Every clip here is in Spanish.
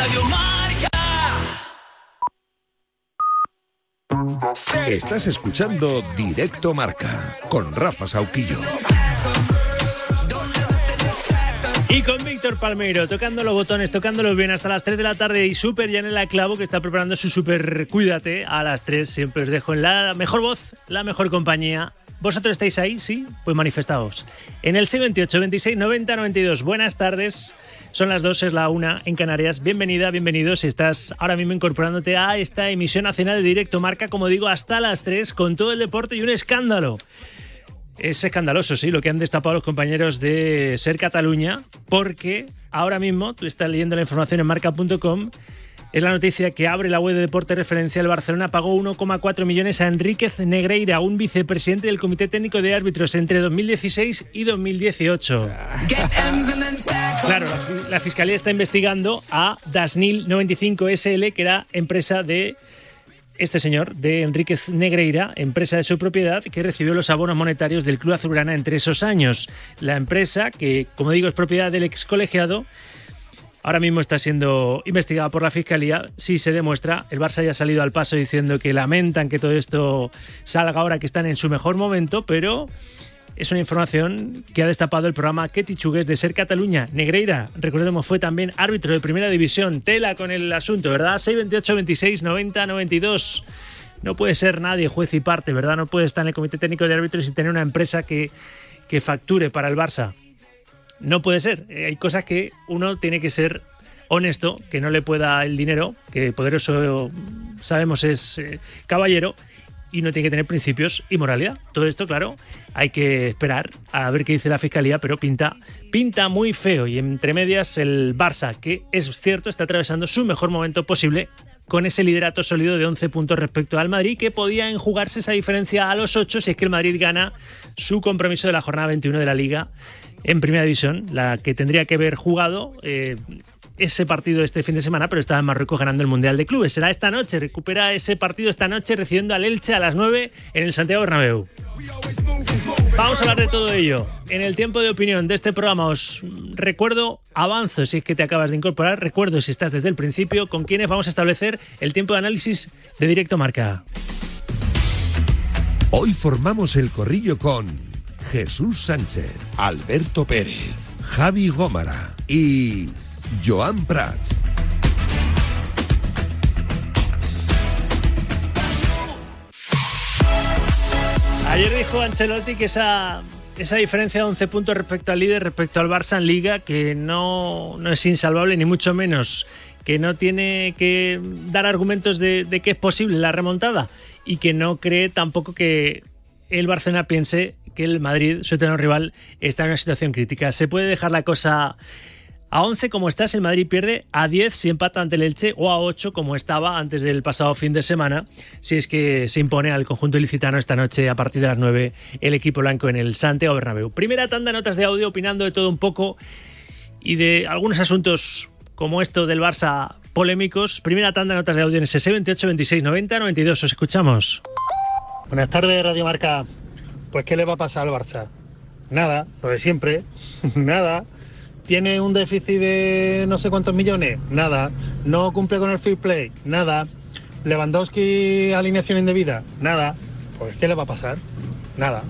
Radio Marca. Estás escuchando Directo Marca con Rafa Sauquillo. Y con Víctor Palmeiro, tocando los botones, tocándolos bien hasta las 3 de la tarde y Super Yanela Clavo, que está preparando su Super Cuídate a las 3. Siempre os dejo en la mejor voz, la mejor compañía. ¿Vosotros estáis ahí? Sí, pues manifestaos. En el 628 26 90 92. Buenas tardes. Son las 2, es la 1 en Canarias. Bienvenida, bienvenidos. Estás ahora mismo incorporándote a esta emisión nacional de Directo Marca, como digo, hasta las 3, con todo el deporte y un escándalo. Es escandaloso, sí, lo que han destapado los compañeros de Ser Cataluña, porque ahora mismo, tú estás leyendo la información en marca.com, es la noticia que abre la web de deporte referencia. El Barcelona pagó 1,4 millones a Enríquez Negreira, un vicepresidente del Comité Técnico de Árbitros entre 2016 y 2018. Claro, la, la Fiscalía está investigando a Dasnil 95 SL, que era empresa de este señor, de Enríquez Negreira, empresa de su propiedad, que recibió los abonos monetarios del Club Azulgrana entre esos años. La empresa, que como digo es propiedad del ex colegiado, ahora mismo está siendo investigada por la Fiscalía. Si se demuestra, el Barça ya ha salido al paso diciendo que lamentan que todo esto salga ahora que están en su mejor momento, pero es una información que ha destapado el programa Ketty Chugues de Ser Cataluña. Negreira, recordemos, fue también árbitro de primera división. Tela con el asunto, ¿verdad? 628 26 90 92. No puede ser nadie juez y parte, ¿verdad? No puede estar en el Comité Técnico de Árbitros y tener una empresa que, que facture para el Barça. No puede ser. Eh, Hay cosas que uno tiene que ser honesto, que no le pueda el dinero, que poderoso sabemos es eh, caballero, y no tiene que tener principios y moralidad. Todo esto, claro, hay que esperar a ver qué dice la fiscalía, pero pinta, pinta muy feo. Y entre medias, el Barça, que es cierto, está atravesando su mejor momento posible con ese liderato sólido de 11 puntos respecto al Madrid, que podía enjugarse esa diferencia a los 8 si es que el Madrid gana su compromiso de la jornada 21 de la Liga en Primera División, la que tendría que haber jugado. Eh, ese partido este fin de semana, pero en Marruecos ganando el Mundial de Clubes. Será esta noche, recupera ese partido esta noche recibiendo al Elche a las 9 en el Santiago Bernabéu. Vamos a hablar de todo ello. En el tiempo de opinión de este programa os recuerdo, avanzo si es que te acabas de incorporar, recuerdo si estás desde el principio, con quienes vamos a establecer el tiempo de análisis de Directo Marca. Hoy formamos el corrillo con Jesús Sánchez, Alberto Pérez, Javi Gómara y Joan Prats. Ayer dijo Ancelotti que esa, esa diferencia de 11 puntos respecto al líder, respecto al Barça en Liga, que no, no es insalvable, ni mucho menos, que no tiene que dar argumentos de, de que es posible la remontada y que no cree tampoco que el Barcelona piense que el Madrid, su eterno rival, está en una situación crítica. Se puede dejar la cosa a 11 como estás, el Madrid pierde a 10 si empata ante el Elche o a 8 como estaba antes del pasado fin de semana, si es que se impone al conjunto ilicitano esta noche a partir de las 9 el equipo blanco en el Santiago Bernabéu. Primera tanda de notas de audio opinando de todo un poco y de algunos asuntos como esto del Barça polémicos. Primera tanda de notas de audio en ese 28 26 90 92. Os escuchamos. Buenas tardes, Radio Marca. Pues, ¿qué le va a pasar al Barça? Nada, lo de siempre. Nada. ¿Tiene un déficit de no sé cuántos millones? Nada. ¿No cumple con el free play? Nada. ¿Lewandowski alineación indebida? Nada. Pues, ¿qué le va a pasar? Nada.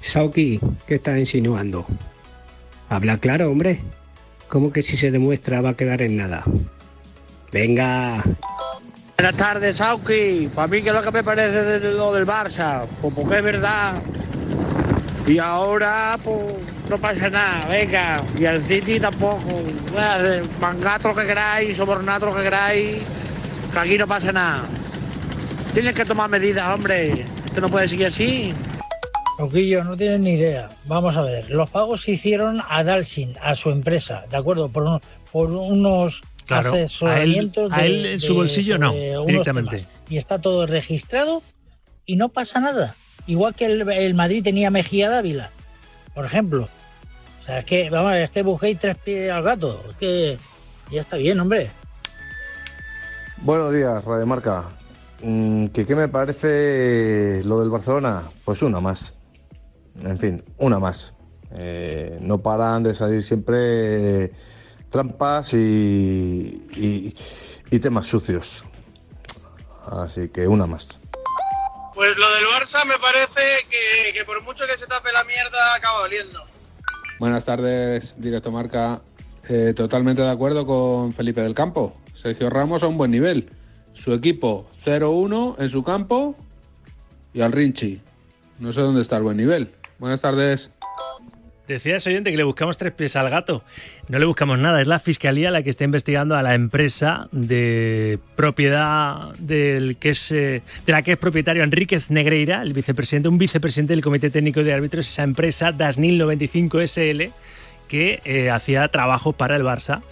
Sauki, ¿qué estás insinuando? Habla claro, hombre. ¿Cómo que si se demuestra va a quedar en nada? Venga. Buenas tardes, Sauki. Para mí, ¿qué es lo que me parece de lo del Barça? Pues porque es verdad. Y ahora, pues, no pasa nada, venga. Y el City tampoco. Mangad lo que queráis, sobornad lo que queráis, que aquí no pasa nada. Tienes que tomar medidas, hombre. Esto no puede seguir así. Auquillo, no tienes ni idea. Vamos a ver, los pagos se hicieron a Dalsin, a su empresa, ¿de acuerdo? Por unos Claro, asesoramientos a él- a de- él en su bolsillo no, directamente. temas. Y está todo registrado y no pasa nada. Igual que el, el Madrid tenía Mejía Dávila, por ejemplo. O sea, es que, vamos, es que busquéis tres pies al gato. Es que ya está bien, hombre. Buenos días, Radio Marca. Mm, ¿Que ¿Qué me parece lo del Barcelona? Pues una más. En fin, una más. Eh, no paran de salir siempre trampas y, y, temas sucios. Así que una más. Pues lo del Barça me parece que, por mucho que se tape la mierda acaba doliendo. Buenas tardes, directo marca. Eh, totalmente de acuerdo con Felipe del Campo. Sergio Ramos a un buen nivel. Su equipo 0-1 en su campo y al Rinchi. No sé dónde está el buen nivel. Buenas tardes. Decías, oyente, que le buscamos tres pies al gato. No le buscamos nada, es la fiscalía la que está investigando a la empresa de propiedad del que es, eh, de la que es propietario Enríquez Negreira, el vicepresidente, un vicepresidente del Comité Técnico de Árbitros, esa empresa Dasnil 95 SL, que eh, hacía trabajo para el Barça,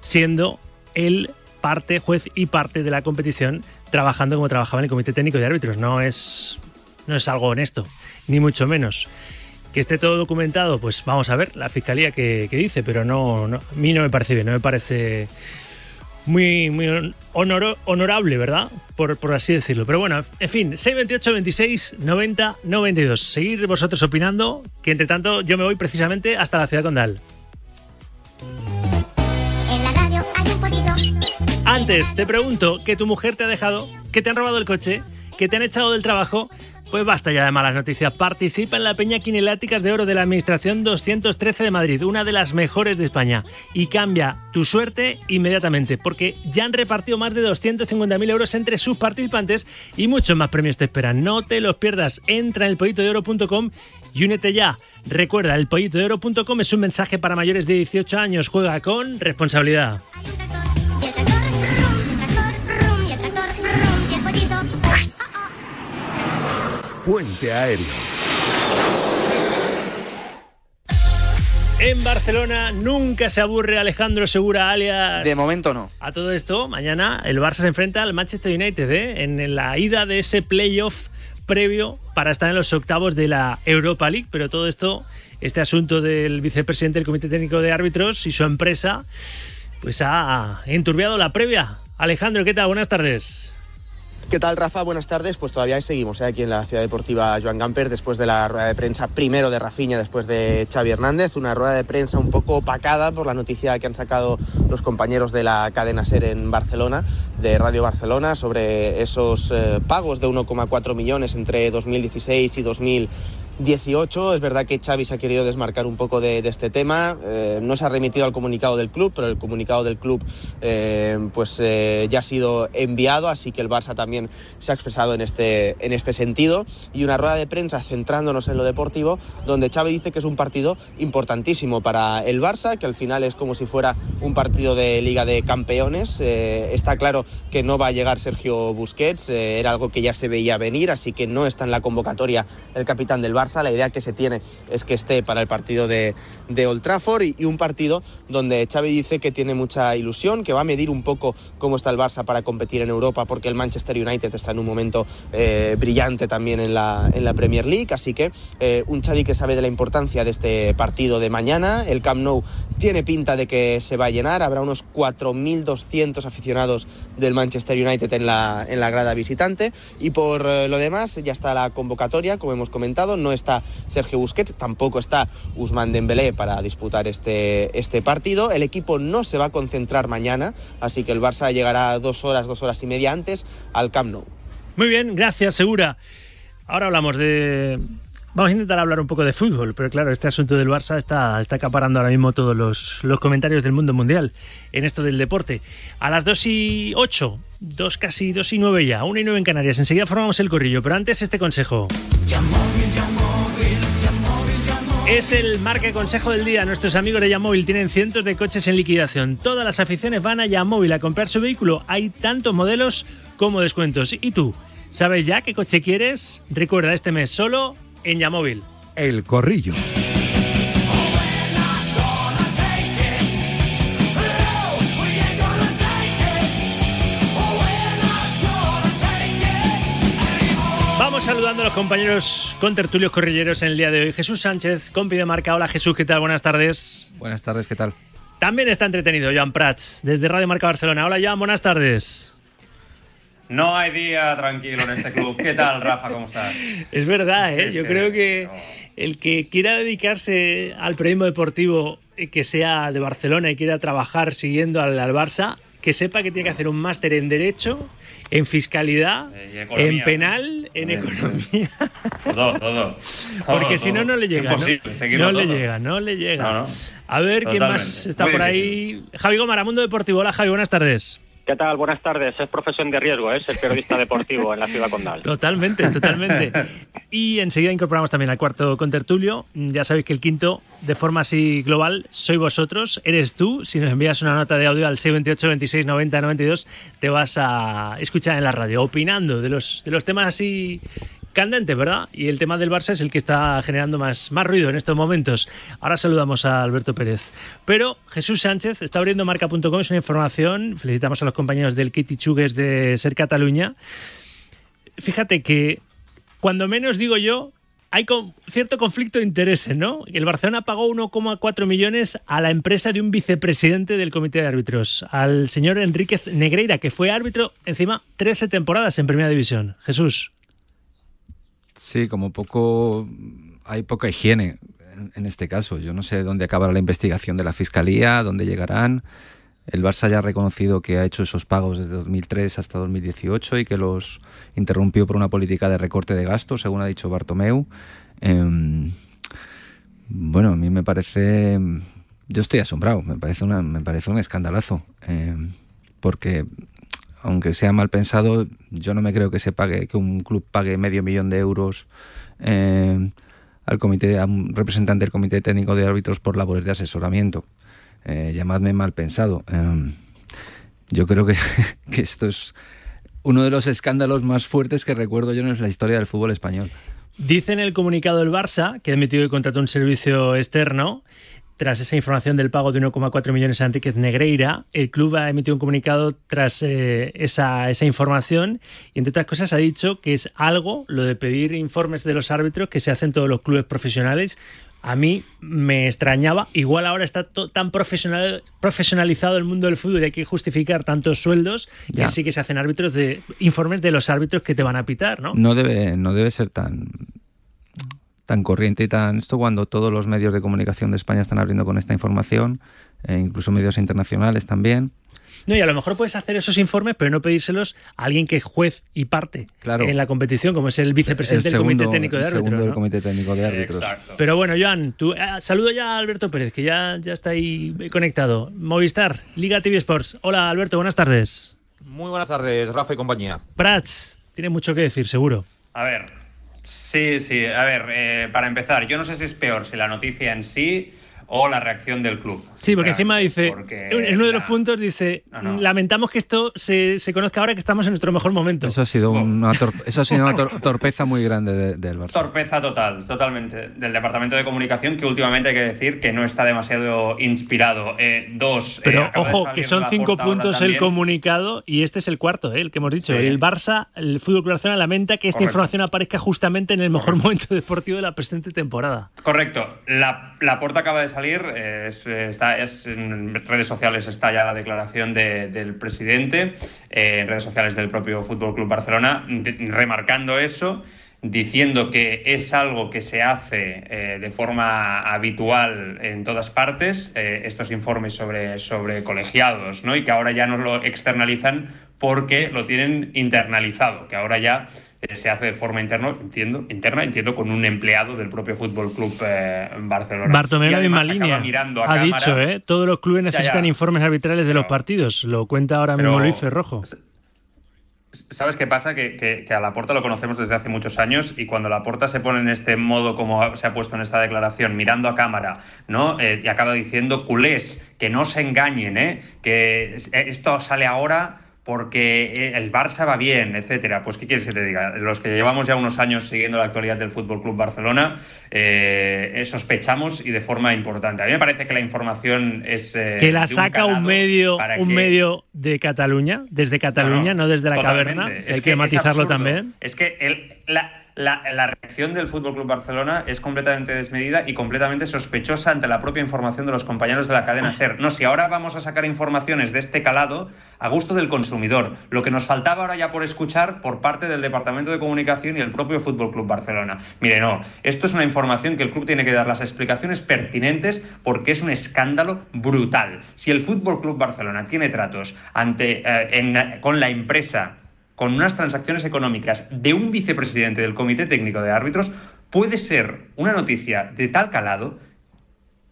siendo él parte, juez y parte de la competición, trabajando como trabajaba en el Comité Técnico de Árbitros. No es, no es algo honesto, ni mucho menos que esté todo documentado, pues vamos a ver la fiscalía que, dice, pero no, a mí no me parece bien, no me parece muy, muy honorable, ¿verdad? Por, por, así decirlo. Pero bueno, en fin, 628, 26, 90, 92. Seguir vosotros opinando, que entre tanto yo me voy precisamente hasta la ciudad condal. En la radio hay un Antes te pregunto que tu mujer te ha dejado, que te han robado el coche, que te han echado del trabajo pues basta ya de malas noticias. Participa en la Peña Quineláticas de Oro de la Administración 213 de Madrid, una de las mejores de España. Y cambia tu suerte inmediatamente, porque ya han repartido más de 250.000 euros entre sus participantes y muchos más premios te esperan. No te los pierdas. Entra en elpollitodeoro.com y únete ya. Recuerda, elpollitodeoro.com es un mensaje para mayores de 18 años. Juega con responsabilidad. Puente Aéreo. En Barcelona nunca se aburre Alejandro Segura, alias. De momento no. A todo esto, mañana el Barça se enfrenta al Manchester United ¿eh? en la ida de ese playoff previo para estar en los octavos de la Europa League. Pero todo esto, este asunto del vicepresidente del Comité Técnico de Árbitros y su empresa, pues ha enturbiado la previa. Alejandro, ¿qué tal? Buenas tardes. ¿Qué tal, Rafa? Buenas tardes. Pues todavía seguimos ¿eh? aquí en la Ciudad Deportiva Joan Gamper después de la rueda de prensa primero de Rafiña, después de Xavi Hernández. Una rueda de prensa un poco opacada por la noticia que han sacado los compañeros de la cadena SER en Barcelona, de Radio Barcelona, sobre esos eh, pagos de 1,4 millones entre 2016 y 2000 18. Es verdad que Xavi se ha querido desmarcar un poco de, este tema. Eh, no se ha remitido al comunicado del club, pero el comunicado del club eh, pues, eh, ya ha sido enviado, así que el Barça también se ha expresado en este, en este sentido. Y una rueda de prensa centrándonos en lo deportivo, donde Xavi dice que es un partido importantísimo para el Barça, que al final es como si fuera un partido de Liga de Campeones. está claro que no va a llegar Sergio Busquets, era algo que ya se veía venir, así que no está en la convocatoria el capitán del Barça la idea que se tiene es que esté para el partido de, de Old Trafford y, un partido donde Xavi dice que tiene mucha ilusión, que va a medir un poco cómo está el Barça para competir en Europa, porque el Manchester United está en un momento eh, brillante también en la, en la Premier League. Así que eh, un Xavi que sabe de la importancia de este partido de mañana. El Camp Nou tiene pinta de que se va a llenar. Habrá unos 4.200 aficionados del Manchester United en la, en la grada visitante. Y por eh, lo demás, ya está la convocatoria, como hemos comentado. No está Sergio Busquets, tampoco está Usman Dembélé para disputar este, este partido. El equipo no se va a concentrar mañana, así que el Barça llegará dos horas, dos horas y media antes al Camp Nou. Muy bien, gracias, Segura. Ahora hablamos de, Vamos a intentar hablar un poco de fútbol, pero claro, este asunto del Barça está, está acaparando ahora mismo todos los, los, comentarios del mundo mundial en esto del deporte. A las 2 y 8, 2 casi 2 y 9 ya, 1 y 9 en Canarias. Enseguida formamos el corrillo, pero antes este consejo. Es el marca consejo del día. Nuestros amigos de Yamóvil tienen cientos de coches en liquidación. Todas las aficiones van a Yamóvil a comprar su vehículo. Hay tantos modelos como descuentos. ¿Y tú? ¿Sabes ya qué coche quieres? Recuerda este mes solo en Yamóvil. El corrillo. Saludando a los compañeros con tertulios corrilleros en el día de hoy. Jesús Sánchez, compi de marca. Hola Jesús, ¿qué tal? Buenas tardes. Buenas tardes, ¿qué tal? También está entretenido Joan Prats, desde Radio Marca Barcelona. Hola Joan, buenas tardes. No hay día tranquilo en este club. ¿Qué tal, Rafa? ¿Cómo estás? Es verdad, ¿eh? Yo creo que el que quiera dedicarse al periodismo deportivo que sea de Barcelona y quiera trabajar siguiendo al, al Barça, que sepa que tiene que hacer un máster en Derecho, en Fiscalidad, Eh, economía. en Penal, en Economía. Todo, todo. Porque si no, no le llega. ¿no? imposible seguirlo No le llega, no le llega. No, no. A ver quién más está Muy por ahí. Javi Gómara, Mundo Deportivo. Hola, Javi, buenas tardes. ¿Qué tal? Buenas tardes. Es profesión de riesgo, ¿eh? ser periodista deportivo en la ciudad condal. Totalmente, totalmente. Y enseguida incorporamos también al cuarto contertulio. Ya sabéis que el quinto, de forma así global, soy vosotros, eres tú. Si nos envías una nota de audio al 628 26 90 92, te vas a escuchar en la radio, opinando de los, de los temas así candentes, ¿verdad? Y el tema del Barça es el que está generando más, más ruido en estos momentos. Ahora saludamos a Alberto Pérez. Pero Jesús Sánchez está abriendo marca.com, es una información. Felicitamos a los compañeros del Kitty Chugues de Ser Cataluña fíjate que cuando menos digo yo, hay con- cierto conflicto de intereses, ¿no? El Barcelona pagó 1,4 millones a la empresa de un vicepresidente del comité de árbitros, al señor Enríquez Negreira, que fue árbitro encima 13 temporadas en Primera División. Jesús. Sí, como poco hay poca higiene en, este caso. Yo no sé dónde acabará la investigación de la fiscalía, dónde llegarán. El Barça ya ha reconocido que ha hecho esos pagos desde 2003 hasta 2018 y que los interrumpió por una política de recorte de gastos, según ha dicho Bartomeu. Em, bueno, a mí me parece, yo estoy asombrado. Me parece una, me parece un escandalazo, em, porque aunque sea mal pensado, yo no me creo que se pague, que un club pague medio millón de euros eh, al comité, a un representante del comité técnico de árbitros por labores de asesoramiento. Eh, llamadme mal pensado. Eh, yo creo que, que esto es uno de los escándalos más fuertes que recuerdo yo en la historia del fútbol español. Dice en el comunicado el Barça que ha emitido y contrató un servicio externo. Tras esa información del pago de 1,4 millones a Enríquez Negreira, el club ha emitido un comunicado tras eh, esa, esa información y, entre otras cosas, ha dicho que es algo, lo de pedir informes de los árbitros, que se hacen todos los clubes profesionales. A mí me extrañaba, igual ahora está tan profesional, profesionalizado el mundo del fútbol y hay que justificar tantos sueldos Ya. que sí que se hacen árbitros de informes de los árbitros que te van a pitar, ¿no? No debe, no debe ser tan, tan corriente y tan esto cuando todos los medios de comunicación de España están abriendo con esta información, e incluso medios internacionales también. No, y a lo mejor puedes hacer esos informes, pero no pedírselos a alguien que es juez y parte Claro. en la competición, como es el vicepresidente El del Comité Técnico de el segundo Árbitros. del ¿no? Comité Técnico de Árbitros. Pero bueno, Joan, tú, eh, saludo ya a Alberto Pérez, que ya, ya está ahí conectado. Movistar, Liga TV Sports. Hola, Alberto, buenas tardes. Muy buenas tardes, Rafa y compañía. Prats, tiene mucho que decir, seguro. A ver, sí, sí, a ver, eh, para empezar, yo no sé si es peor si la noticia en sí o la reacción del club. Sí, porque encima dice, Porque en uno de los puntos dice, no. lamentamos que esto se, se conozca ahora que estamos en nuestro mejor momento. Eso ha sido una, tor- eso ha sido una tor- torpeza muy grande de- del Barça. Torpeza total, totalmente, del Departamento de Comunicación, que últimamente hay que decir que no está demasiado inspirado. Eh, dos, eh, Pero de ojo, que son cinco puntos el comunicado y este es el cuarto, ¿eh? el que hemos dicho. Sí. El Barça, el Fútbol Club Barcelona lamenta que esta Correcto. información aparezca justamente en el mejor momento deportivo de la presente temporada. Correcto. La, la puerta acaba de salir. eh, eh, está, es- en redes sociales está ya la declaración de- del presidente, eh, en redes sociales del propio Fútbol Club Barcelona, remarcando eso, diciendo que es algo que se hace de forma habitual en todas partes, estos informes sobre, sobre colegiados, ¿no? y que ahora ya no lo externalizan porque lo tienen internalizado, que ahora ya se hace de forma interna, entiendo, interna, entiendo, con un empleado del propio Fútbol Club eh, Barcelona. Bartomeu la misma línea. mirando a ha cámara- dicho, ¿eh? todos los clubes Ya, ya. necesitan informes arbitrales de los partidos. Lo cuenta ahora mismo Luis Ferrojo. ¿Sabes qué pasa? Que, que, que a Laporta lo conocemos desde hace muchos años y cuando Laporta se pone en este modo como se ha puesto en esta declaración, mirando a cámara, ¿no? Eh, y acaba diciendo culés, que no se engañen, ¿eh? Que es- esto sale ahora porque eh, el Barça va bien, etcétera. Pues, ¿qué quieres que te diga? Los que llevamos ya unos años siguiendo la actualidad del Fútbol Club Barcelona, eh, eh, sospechamos y de forma importante. A mí me parece que la información es. eh, que la un saca un, medio, un que- medio de Cataluña, desde Cataluña, no, desde la totalmente. caverna. Es Hay que, es matizarlo también. Es que el- la, la, la reacción del Fútbol Club Barcelona es completamente desmedida y completamente sospechosa ante la propia información de los compañeros de la cadena SER. No, si ahora vamos a sacar informaciones de este calado a gusto del consumidor, lo que nos faltaba ahora ya por escuchar por parte del Departamento de Comunicación y el propio Fútbol Club Barcelona. Mire, no, esto es una información que el club tiene que dar las explicaciones pertinentes porque es un escándalo brutal. Si el Fútbol Club Barcelona tiene tratos ante, eh, en- con la empresa con unas transacciones económicas de un vicepresidente del Comité Técnico de Árbitros, puede ser una noticia de tal calado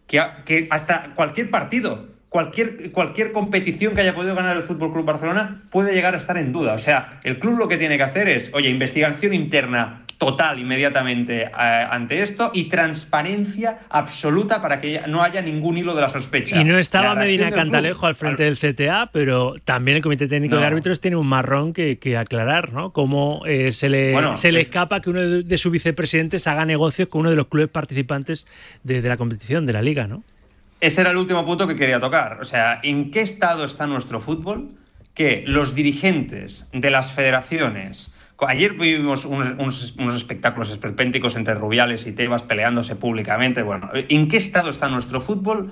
que, que hasta cualquier partido, cualquier, cualquier competición que haya podido ganar el Fútbol Club Barcelona puede llegar a estar en duda. O sea, el club lo que tiene que hacer es, oye, investigación interna total inmediatamente eh, ante esto y transparencia absoluta para que no haya ningún hilo de la sospecha. Y no estaba Medina club- Cantalejo al frente del CTA, pero también el Comité Técnico No. de Árbitros tiene un marrón que, que aclarar, ¿no? Cómo eh, se le, Bueno, se le es- escapa que uno de, de sus vicepresidentes haga negocios con uno de los clubes participantes de, de la competición, de la liga, ¿no? Ese era el último punto que quería tocar. O sea, ¿en qué estado está nuestro fútbol? Que los dirigentes de las federaciones. Ayer vimos unos, espectáculos esperpénticos entre Rubiales y Tebas peleándose públicamente. Bueno, ¿en qué estado está nuestro fútbol?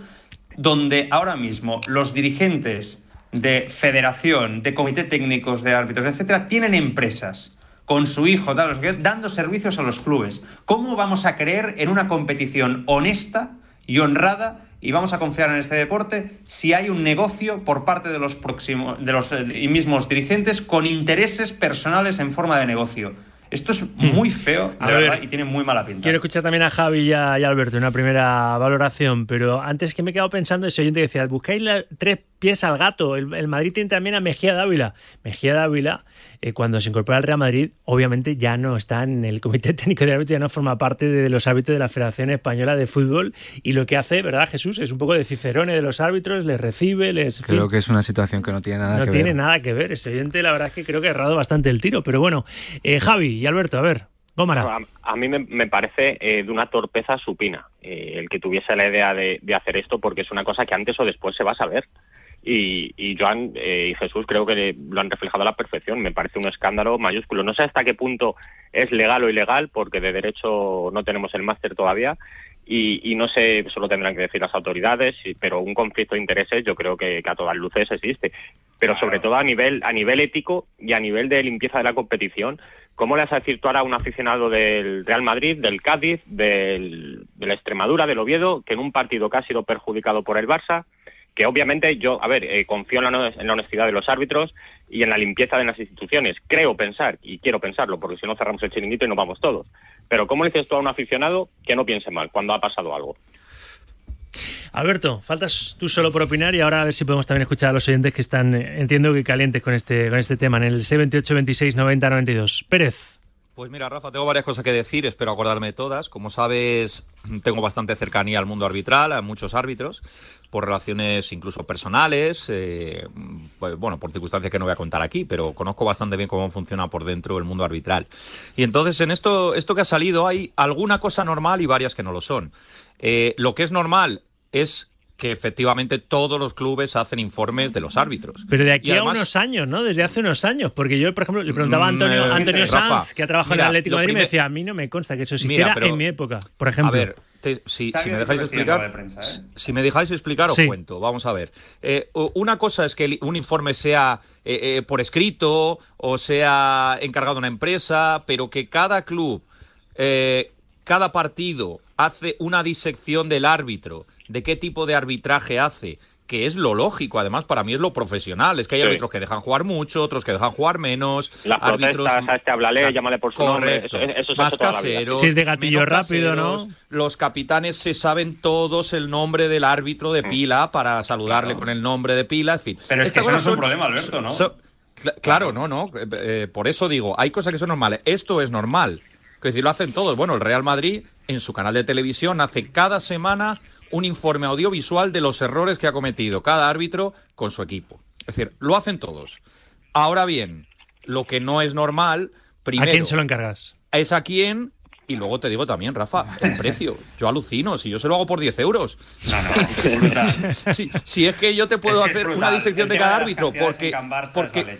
Donde ahora mismo los dirigentes de federación, de comité técnicos de árbitros, etcétera, tienen empresas con su hijo, dando servicios a los clubes. ¿Cómo vamos a creer en una competición honesta y honrada y vamos a confiar en este deporte si hay un negocio por parte de los próximos de los eh, mismos dirigentes con intereses personales en forma de negocio? Esto es muy feo, de A ver, verdad, y tiene muy mala pinta. Quiero escuchar también a Javi y a, y a Alberto una primera valoración, pero antes que me he quedado pensando ese oyente decía, buscáis tres pies al gato. El, el Madrid tiene también a Mejía Dávila. Mejía Dávila, eh, cuando se incorpora al Real Madrid, obviamente ya no está en el Comité Técnico de Árbitros, ya no forma parte de los árbitros de la Federación Española de Fútbol. Y lo que hace, ¿verdad, Jesús? Es un poco de cicerone de los árbitros, les recibe, les... Creo fin, que es una situación que no tiene nada no que tiene ver. nada que ver. Ese oyente, la verdad es que creo que ha errado bastante el tiro. Pero bueno, eh, Javi y Alberto, a ver. A, a mí me, me parece eh, de una torpeza supina eh, el que tuviese la idea de, de hacer esto, porque es una cosa que antes o después se va a saber. Y, y Joan eh, y Jesús creo que lo han reflejado a la perfección. Me parece un escándalo mayúsculo. No sé hasta qué punto es legal o ilegal, porque de derecho no tenemos el máster todavía. Y, y no sé, eso lo tendrán que decir las autoridades, pero un conflicto de intereses yo creo que, que a todas luces existe. Pero sobre todo a nivel, a nivel ético y a nivel de limpieza de la competición, ¿cómo le vas a decir tú ahora a un aficionado del Real Madrid, del Cádiz, del, de la Extremadura, del Oviedo, que en un partido que ha sido perjudicado por el Barça, que obviamente yo, a ver, eh, confío en la, hone- en la honestidad de los árbitros y en la limpieza de las instituciones. Creo pensar, y quiero pensarlo, porque si no cerramos el chiringuito y nos vamos todos. Pero ¿cómo le dices tú a un aficionado que no piense mal cuando ha pasado algo? Alberto, faltas tú solo por opinar y ahora a ver si podemos también escuchar a los oyentes que están, eh, entiendo que calientes con este, con este tema, en el 628 26 90 92. Pérez. Pues mira, Rafa, tengo varias cosas que decir, espero acordarme de todas. Como sabes, tengo bastante cercanía al mundo arbitral, a muchos árbitros, por relaciones incluso personales, eh, pues, bueno, por circunstancias que no voy a contar aquí, pero conozco bastante bien cómo funciona por dentro el mundo arbitral. Y entonces, en esto, esto que ha salido, hay alguna cosa normal y varias que no lo son. Eh, lo que es normal es que efectivamente todos los clubes hacen informes de los árbitros. Pero de aquí Y además- a unos años, ¿no? Desde hace unos años. Porque yo, por ejemplo, le preguntaba a Mm, Antonio, eh, Antonio Rafa, que ha trabajado mira, en el Atlético de Madrid, y me decía, a mí no me consta que eso Mira, existiera pero- en mi época, por ejemplo. A ver, te- si, me dejáis de explicar, prensa, ¿eh? si me dejáis explicar os Sí. cuento. Vamos a ver. Eh, una cosa es que un informe sea eh, eh, por escrito o sea encargado a una empresa, pero que cada club, eh, cada partido hace una disección del árbitro, de qué tipo de arbitraje hace. Que es lo lógico, además para mí es lo profesional. Es que hay Sí. árbitros que dejan jugar mucho, otros que dejan jugar menos. Las árbitros a este háblale, llámale por su nombre. Eso, más caseros, Si es de gatillo menos rápido, ¿no? Los capitanes se saben todos el nombre del árbitro Mm. de pila para saludarle con el nombre de pila, en fin. Pero es que eso no es un son- problema, Alberto, ¿no? claro, no, no. eh, eh, por eso digo, hay cosas que son normales. Esto es normal. Que decir, lo hacen todos. Bueno, el Real Madrid en su canal de televisión hace cada semana un informe audiovisual de los errores que ha cometido cada árbitro con su equipo. Es decir, lo hacen todos. Ahora bien, lo que no es normal, primero, ¿A quién se lo encargas? es a quien Y luego te digo también, Rafa, el precio. Yo alucino, si yo se lo hago por 10 euros. si, si es que yo te puedo Es que es hacer una disección de cada árbitro, porque, es porque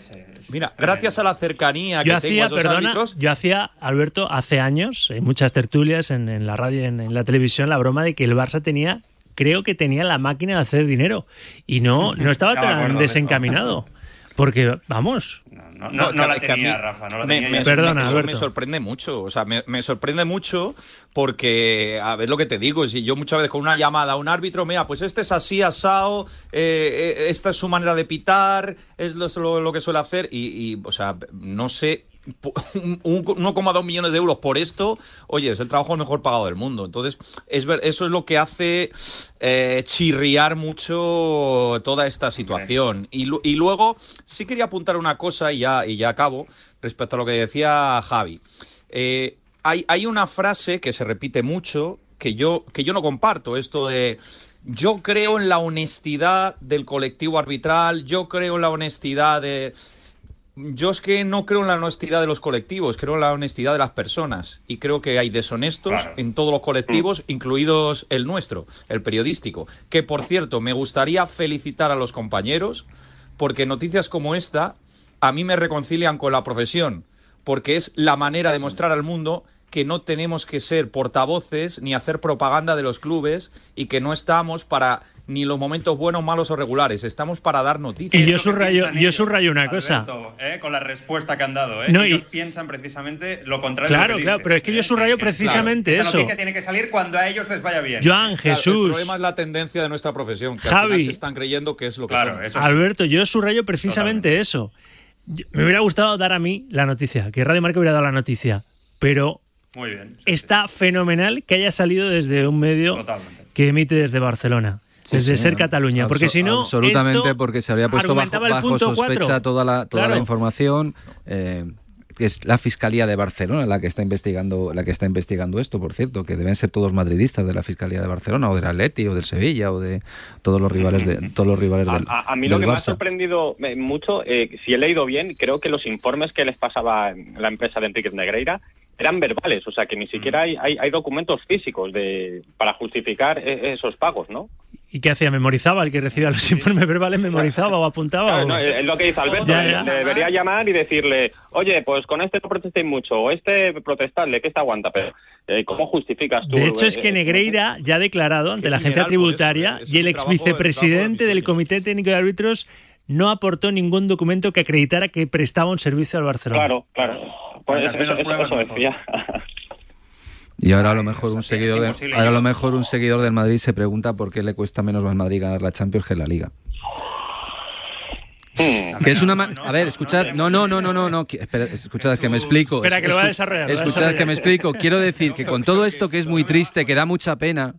mira, gracias a la cercanía que Yo tengo hacía, a esos perdona, árbitros, yo hacía, Alberto, hace años, en muchas tertulias, en, en la radio y en, en la televisión, la broma de que el Barça tenía, creo que tenía la máquina de hacer dinero. Y no, no estaba tan eso. desencaminado. Porque, vamos. No, no, no la que a mí tenía, Rafa, no la me, tenía. me-. Perdona, eso Alberto. me sorprende mucho. O sea, me, me sorprende mucho porque, a ver lo que te digo, si yo muchas veces con una llamada a un árbitro, mira, pues este es así, asado, eh, eh, esta es su manera de pitar, es lo, lo- lo que suele hacer, y, y, o sea, no sé. Pu- un- un 1,2 millones de euros por esto, oye, es el trabajo mejor pagado del mundo. Entonces, es ver, eso es lo que hace eh, chirriar mucho toda esta situación. Y, lu- y luego, sí quería apuntar una cosa y ya, y ya acabo, respecto a lo que decía Javi. Eh, hay, hay una frase que se repite mucho que yo, que yo no comparto, esto de yo creo en la honestidad del colectivo arbitral, yo creo en la honestidad de... Yo es que no creo en la honestidad de los colectivos, creo en la honestidad de las personas. Y creo que hay deshonestos Claro. en todos los colectivos, incluidos el nuestro, el periodístico. Que por cierto, me gustaría felicitar a los compañeros, porque noticias como esta a mí me reconcilian con la profesión, porque es la manera de mostrar al mundo que no tenemos que ser portavoces ni hacer propaganda de los clubes y que no estamos para ni los momentos buenos, malos o regulares, estamos para dar noticias. Y yo subrayo, yo subrayo una cosa. Eh, con la respuesta que han dado, ¿eh? No, y- ellos piensan precisamente lo contrario. Claro, de lo que claro, dices, pero es que yo subrayo precisamente Esta eso. noticia tiene que salir cuando a ellos les vaya bien. Joan, Claro, Jesús. el problema es la tendencia de nuestra profesión, que al Javi. final se están creyendo que es lo que Claro, somos. eso sí. Alberto, yo subrayo precisamente eso. Me hubiera gustado dar a mí la noticia, que Radio Marca hubiera dado la noticia, pero Muy bien. está fenomenal que haya salido desde un medio Totalmente. que emite desde Barcelona, Sí, desde sí, Ser no. Cataluña, porque si no, absolutamente esto porque se había puesto bajo, bajo sospecha cuatro. toda la toda Claro. la información eh, que es la fiscalía de Barcelona la que está investigando la que está investigando esto por cierto que deben ser todos madridistas de la fiscalía de Barcelona o del Atleti o del Sevilla o de todos los rivales de todos los rivales del, a- a mí lo del que me ha Barça. sorprendido eh, mucho, eh, si he leído bien, creo que los informes que les pasaba la empresa de Enrique Negreira eran verbales, o sea que ni siquiera hay, hay, hay documentos físicos de para justificar eh, esos pagos, ¿no? ¿Y qué hacía? ¿Memorizaba? El que recibía los informes verbales memorizaba o apuntaba. Claro, o- no, es lo que dice Alberto, Ya, le- ya. le debería llamar y decirle, oye, pues con este no protestéis mucho, o este protestadle, que este aguanta, pero eh, ¿cómo justificas tú? De hecho, es eh, que eh, Negreira ya ha declarado ante la agencia eso, tributaria ¿eh? Y el ex vicepresidente del. Comité Técnico de Árbitros no aportó ningún documento que acreditara que prestaba un servicio al Barcelona. Claro, claro. Pues Cuantas eso, menos eso- pruebas, eso mejor. decía. Y ahora a lo mejor un seguidor de- ahora a lo mejor un seguidor del Madrid se pregunta por qué le cuesta menos al Madrid ganar la Champions que la Liga. Que es una a ver, escuchad, no, no, no, no, no, no, espera, escuchad que me explico. Espera, que lo va a desarrollar, Escuchad que me explico. Quiero decir que con todo esto que es muy triste, que da mucha pena,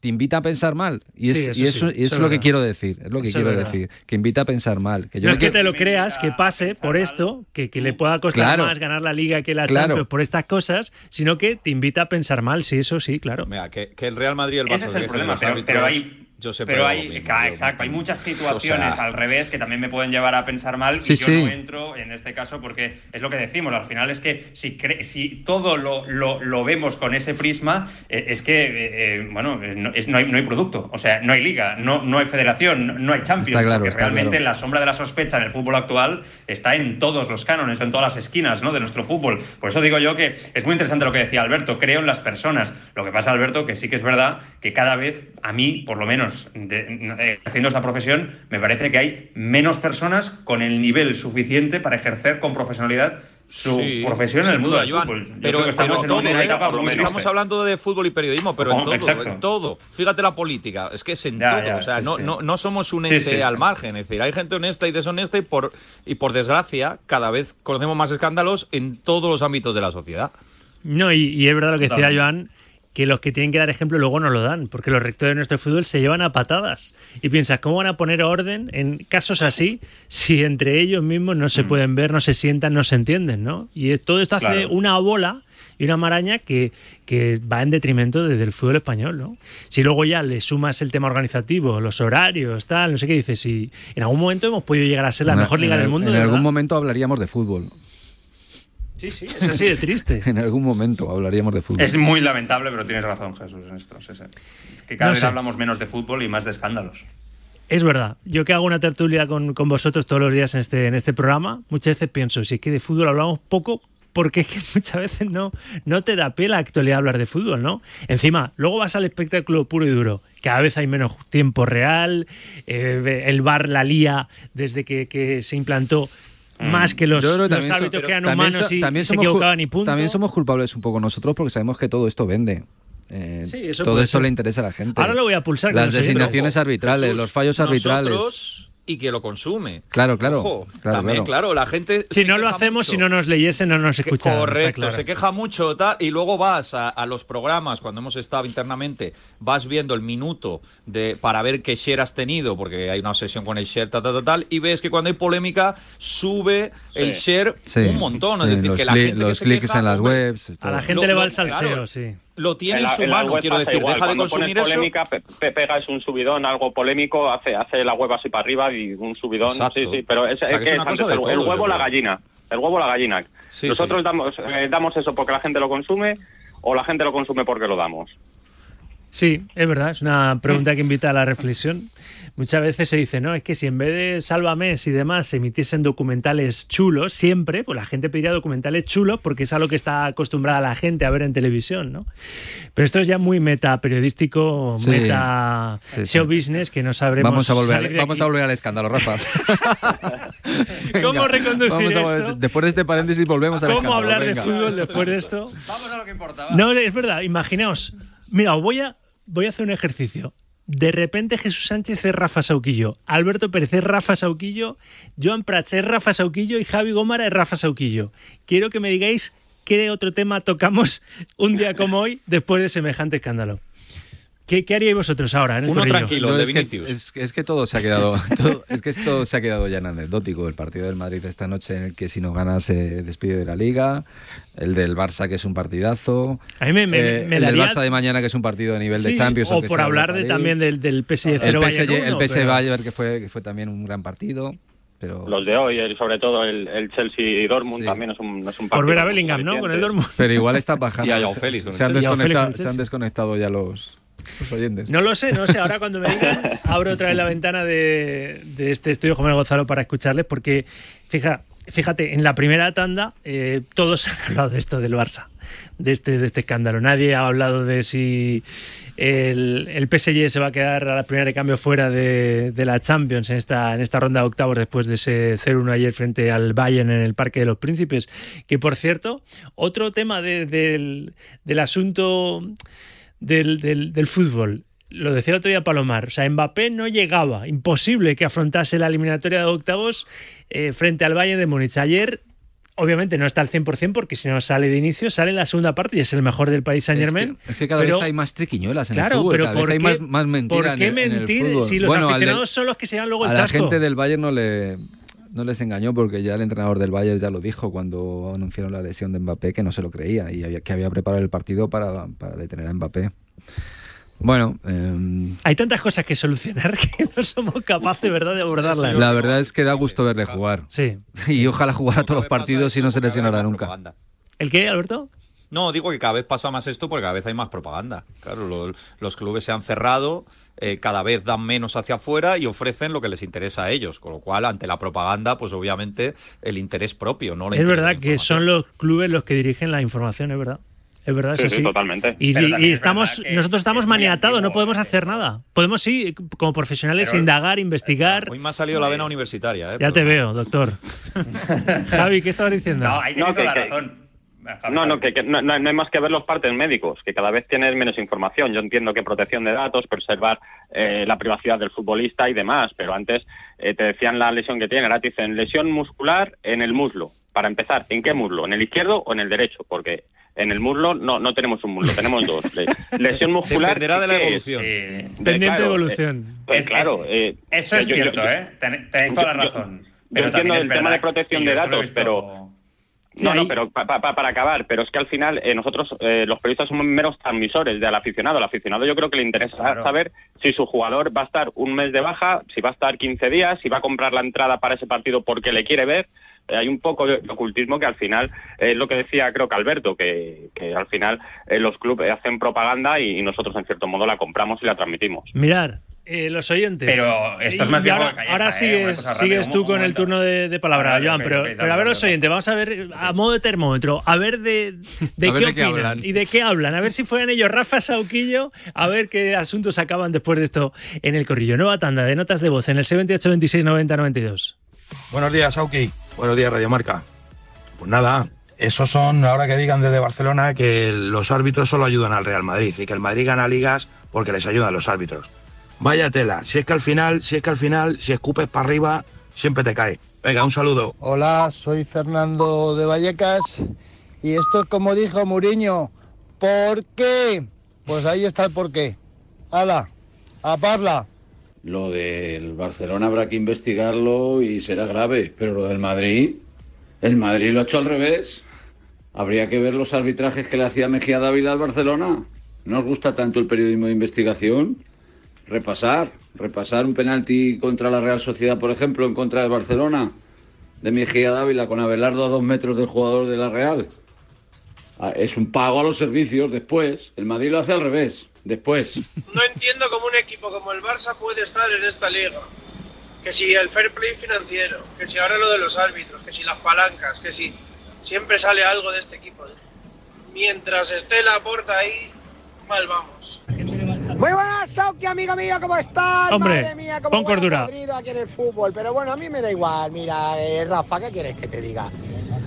te invita a pensar mal. Y, es, Sí, eso y eso, sí, y eso eso es lo que quiero decir. Es lo que quiero verdad. decir. Que invita a pensar mal. Que yo no es que quiero- te lo creas, que pase por esto, que, que le pueda costar Claro. más ganar la Liga que la Claro. Champions por estas cosas, sino que te invita a pensar mal, sí, eso sí, claro. Mira, que, que el Real Madrid y el Barça Ese es el problema, pero, árbitros, pero hay, yo siempre pero hay, mismo, exacto, hay muchas o situaciones sea, al revés que también me pueden llevar a pensar mal Sí, y yo sí. no entro en este caso porque es lo que decimos, al final es que si, cre- si todo lo, lo, lo vemos con ese prisma, eh, es que, eh, eh, bueno, no, es- no hay, no hay producto, o sea, no hay liga, no, no hay federación, no, no hay Champions, Está claro, porque está realmente claro. la sombra de la sospecha en el fútbol actual está en todos los cánones, en todas las esquinas ¿no? de nuestro fútbol. Por eso digo yo que es muy interesante lo que decía Alberto, creo en las personas. Lo que pasa, Alberto, que sí que es verdad que cada vez, a mí, por lo menos, de- eh, haciendo esta profesión, me parece que hay menos personas con el nivel suficiente para ejercer con profesionalidad su Sí, profesión en el mundo duda, del Joan. fútbol. Yo Pero, creo que estamos pero en todo, una ¿eh? etapa estamos hablando de fútbol y periodismo, pero en todo, exacto. en todo. Fíjate la política, es que es en Ya, todo. ya, o sea, sí, no, sí. No, no somos un ente sí, sí. al margen. Es decir, hay gente honesta y deshonesta y por, y por desgracia, cada vez conocemos más escándalos en todos los ámbitos de la sociedad. No, y, y es verdad lo que decía. Joan, que los que tienen que dar ejemplo luego no lo dan, porque los rectores de nuestro fútbol se llevan a patadas. Y piensas, ¿cómo van a poner orden en casos así si entre ellos mismos no se pueden ver, no se sientan, no se entienden, ¿no? Y todo esto hace Claro. una bola y una maraña que, que va en detrimento de- del fútbol español, ¿no? Si luego ya le sumas el tema organizativo, los horarios, tal, no sé qué dices, si en algún momento hemos podido llegar a ser la mejor liga en del el- mundo, En de algún momento hablaríamos de fútbol. Sí, sí, es así de triste. en algún momento hablaríamos de fútbol. Es muy lamentable, pero tienes razón, Jesús, en esto. sí, sí. Es que cada No vez sé. hablamos menos de fútbol y más de escándalos. Es verdad. Yo que hago una tertulia con, con vosotros todos los días en este, en este programa, muchas veces pienso, si es que de fútbol hablamos poco, porque es que muchas veces no, no te da pie la actualidad hablar de fútbol, ¿no? Encima, luego vas al espectáculo puro y duro. Cada vez hay menos tiempo real, eh, el bar la lía desde que, que se implantó más que los, los so- que eran también humanos so- y, también y se somos cu- equivocaban y punto. También somos culpables un poco nosotros porque sabemos que todo esto vende. Eh, Sí, eso todo esto ser. le interesa a la gente. Ahora lo voy a pulsar Las designaciones arbitrales, Jesús, los fallos arbitrales. Nosotros y que lo consume. Claro, claro. Ojo, claro, también, claro. claro, la gente. Si no lo hacemos, mucho. si no nos leyesen, no nos Que- escucharan. está Correcto, claro. se queja mucho tal, y luego vas a, a los programas cuando hemos estado internamente, vas viendo el minuto de para ver qué share has tenido, porque hay una obsesión con el share, tal, tal, tal, tal, y ves que cuando hay polémica sube el share Sí, un montón. sí, es decir, que la gente que los se clics queja, en las webs. esto- A la gente Lo- le va lo- el salseo, claro. sí. Lo tiene En en la- su en mano, quiero decir, igual. deja de Cuando consumir pones eso. polémica, pe- pe- pegas un subidón, algo polémico, hace, hace la web así para arriba y un subidón. Exacto. Sí, sí, pero es, O sea, es que es antes de el, el todos, yo huevo la gallina. El huevo o la gallina. Sí, Nosotros sí. Damos, eh, damos eso porque la gente lo consume o la gente lo consume porque lo damos. Sí, es verdad, es una pregunta que invita a la reflexión. Muchas veces se dice, no, es que si en vez de Sálvame y demás se emitiesen documentales chulos, siempre, pues la gente pediría documentales chulos porque es a lo que está acostumbrada la gente a ver en televisión, ¿no? Pero esto es ya muy meta periodístico, Sí. meta Sí, sí. show business que no sabremos. Vamos a, volver, salir al- de vamos aquí. a volver al escándalo, Rafa. ¿Cómo reconducir vamos a volver- esto? Después de este paréntesis volvemos al ¿Cómo escándalo. hablar de venga. fútbol después de esto? Vamos a lo que importa. No, es verdad, imaginaos. Mira, os voy a, voy a hacer un ejercicio. De repente Jesús Sánchez es Rafa Sauquillo, Alberto Pérez es Rafa Sauquillo, Joan Prats es Rafa Sauquillo y Javi Gómara es Rafa Sauquillo. Quiero que me digáis qué otro tema tocamos un día como hoy después de semejante escándalo. ¿Qué, qué haríais vosotros ahora? En el Uno corrillo? tranquilo, No, el de es, que, Vinicius. es, es que todo se ha quedado todo- es que esto se ha quedado ya en anecdótico el partido del Madrid esta noche en el que si no gana se despide de la liga el del Barça que es un partidazo A mí me, me- eh, me el del Barça de mañana que es un partido de nivel de Champions o por hablar de, también del, del PSG el 0 PSG, Bayern el 1, PSG pero- Bayern que fue que fue también un gran partido pero Los de hoy, el- sobre todo el, el Chelsea y Dortmund, también es un, es un Por partido ver a Bellingham, ¿no? Con el. Dortmund. pero igual está bajando Y a Félix con el se han, el se han desconectado ya los, los oyentes No lo sé, no sé. Ahora cuando me digan, abro otra vez la ventana de, de este estudio Jóvenes Gonzalo para escucharles, porque fija, fíjate, en la primera tanda eh, todos han hablado de esto del Barça, de este, de este escándalo. Nadie ha hablado de si el, el PSG se va a quedar a la primera de cambio fuera de, de la Champions en esta, en esta ronda de octavos después de ese 0-1 ayer frente al Bayern en el Parque de los Príncipes. Que por cierto, otro tema de- del, del asunto del, del- del fútbol. Lo decía el otro día Palomar. O sea, Mbappé no llegaba. Imposible que afrontase la eliminatoria de octavos eh, frente al Bayern de Múnich. Ayer, obviamente, no está al 100% porque si no sale de inicio, sale en la segunda parte y es el mejor del país Saint Es Germain. que, es que cada vez hay más triquiñuelas en claro, el fútbol, pero cada ¿por vez hay qué- más, más mentira ¿Por qué en el- en el mentir si los Bueno, aficionados son los que se llevan luego el a la chasco? gente del Bayern no le no les engañó porque ya el entrenador del Bayern ya lo dijo cuando anunciaron la lesión de Mbappé que no se lo creía y había, que había preparado el partido para, para detener a Mbappé. Bueno, eh, Hay tantas cosas que solucionar que no somos capaces, ¿verdad?, de abordarlas. la verdad es que da gusto verle jugar. Sí. Y ojalá jugara todos los partidos y no se lesionara nunca. ¿El qué, Alberto? No, digo que cada vez pasa más esto porque cada vez hay más propaganda. Claro, lo- los, clubes se han cerrado, eh, cada vez dan menos hacia afuera y ofrecen lo que les interesa a ellos. Con lo cual, ante la propaganda, pues obviamente el interés propio, no la Es verdad que son los clubes los que dirigen la información, es verdad. Es verdad, es Sí, así. sí, totalmente. Y, es estamos, nosotros estamos es maniatados, no podemos hacer nada. Podemos sí, como profesionales, Pero- indagar, investigar. Hoy me ha salido la vena universitaria, ¿eh? Ya te veo, doctor. Javi, ¿qué estabas diciendo? No, ahí No, tienes toda que- la que- razón. No, no, que, que no, no- hay más que ver los partes médicos, que cada vez tienes menos información. Yo entiendo que protección de datos, preservar eh, la privacidad del futbolista y demás, pero antes eh, te decían la lesión que tiene, ahora te dicen lesión muscular en el muslo. Para empezar, ¿en qué muslo? ¿En el izquierdo o en el derecho? Porque en el muslo no, no tenemos un muslo, tenemos dos. Le- lesión muscular. Dependerá de la ¿qué es? evolución. Eh, claro, de evolución. eh, pues Es- claro. eh, Eso es yo- cierto, yo- ¿eh? Ten- Tenéis toda la razón. Yo Pero entiendo el tema de protección de datos, visto- pero no, no, pero pa- pa- para acabar, pero es que al final eh, nosotros, eh, los periodistas, somos meros transmisores del aficionado. El aficionado yo creo que le interesa Claro. saber si su jugador va a estar un mes de baja, si va a estar 15 días, si va a comprar la entrada para ese partido porque le quiere ver. Eh, hay un poco de ocultismo que al final es lo que decía creo que Alberto, que, que al final eh, los clubes hacen propaganda y, y nosotros en cierto modo la compramos y la transmitimos. Mirar, eh, los oyentes. Pero esto es más bien ahora, calleja, ahora ¿eh? Sigues, sigues tú un con el turno de, de palabra, Joan, pero, a ver los oyentes, vamos a ver a modo de termómetro, a ver de, de A ver qué de opinan y de qué hablan, a ver si fueran ellos Rafa Sauquillo, a ver qué asuntos acaban después de esto en el corrillo. Nueva tanda de notas de voz en el 78 26 90 92. Buenos días, Auki. Buenos días, Radio Marca. Pues nada, esos son, ahora que digan desde Barcelona, que los árbitros solo ayudan al Real Madrid y que el Madrid gana ligas porque les ayudan los árbitros. Vaya tela, si es que al final, si es que al final, si escupes para arriba, siempre te cae. Venga, un saludo. Hola, soy Fernando de Vallecas y esto es como dijo Muriño. ¿Por qué? Pues ahí está el porqué. ¡Hala! ¡A parla! Lo del Barcelona habrá que investigarlo y será grave, pero lo del Madrid, el Madrid lo ha hecho al revés. Habría que ver los arbitrajes que le hacía Mejía Dávila al Barcelona. ¿No os gusta tanto el periodismo de investigación? Repasar, repasar un penalti contra la Real Sociedad, por ejemplo, en contra del Barcelona, de Mejía Dávila con Abelardo a dos metros del jugador de la Real. Ah, Es un pago a los servicios después. El Madrid lo hace al revés, después. No entiendo cómo un equipo como el Barça puede estar en esta liga. Que si el fair play financiero, que si ahora lo de los árbitros, que si las palancas, que si siempre sale algo de este equipo. Mientras esté la puerta ahí, mal vamos. Muy buenas, Sauki, amigo mío, ¿cómo estás? Hombre, Madre mía, cómo pon huele cordura. aquí en el fútbol. Pero bueno, a mí me da igual. Mira, eh, Rafa, ¿qué quieres que te diga?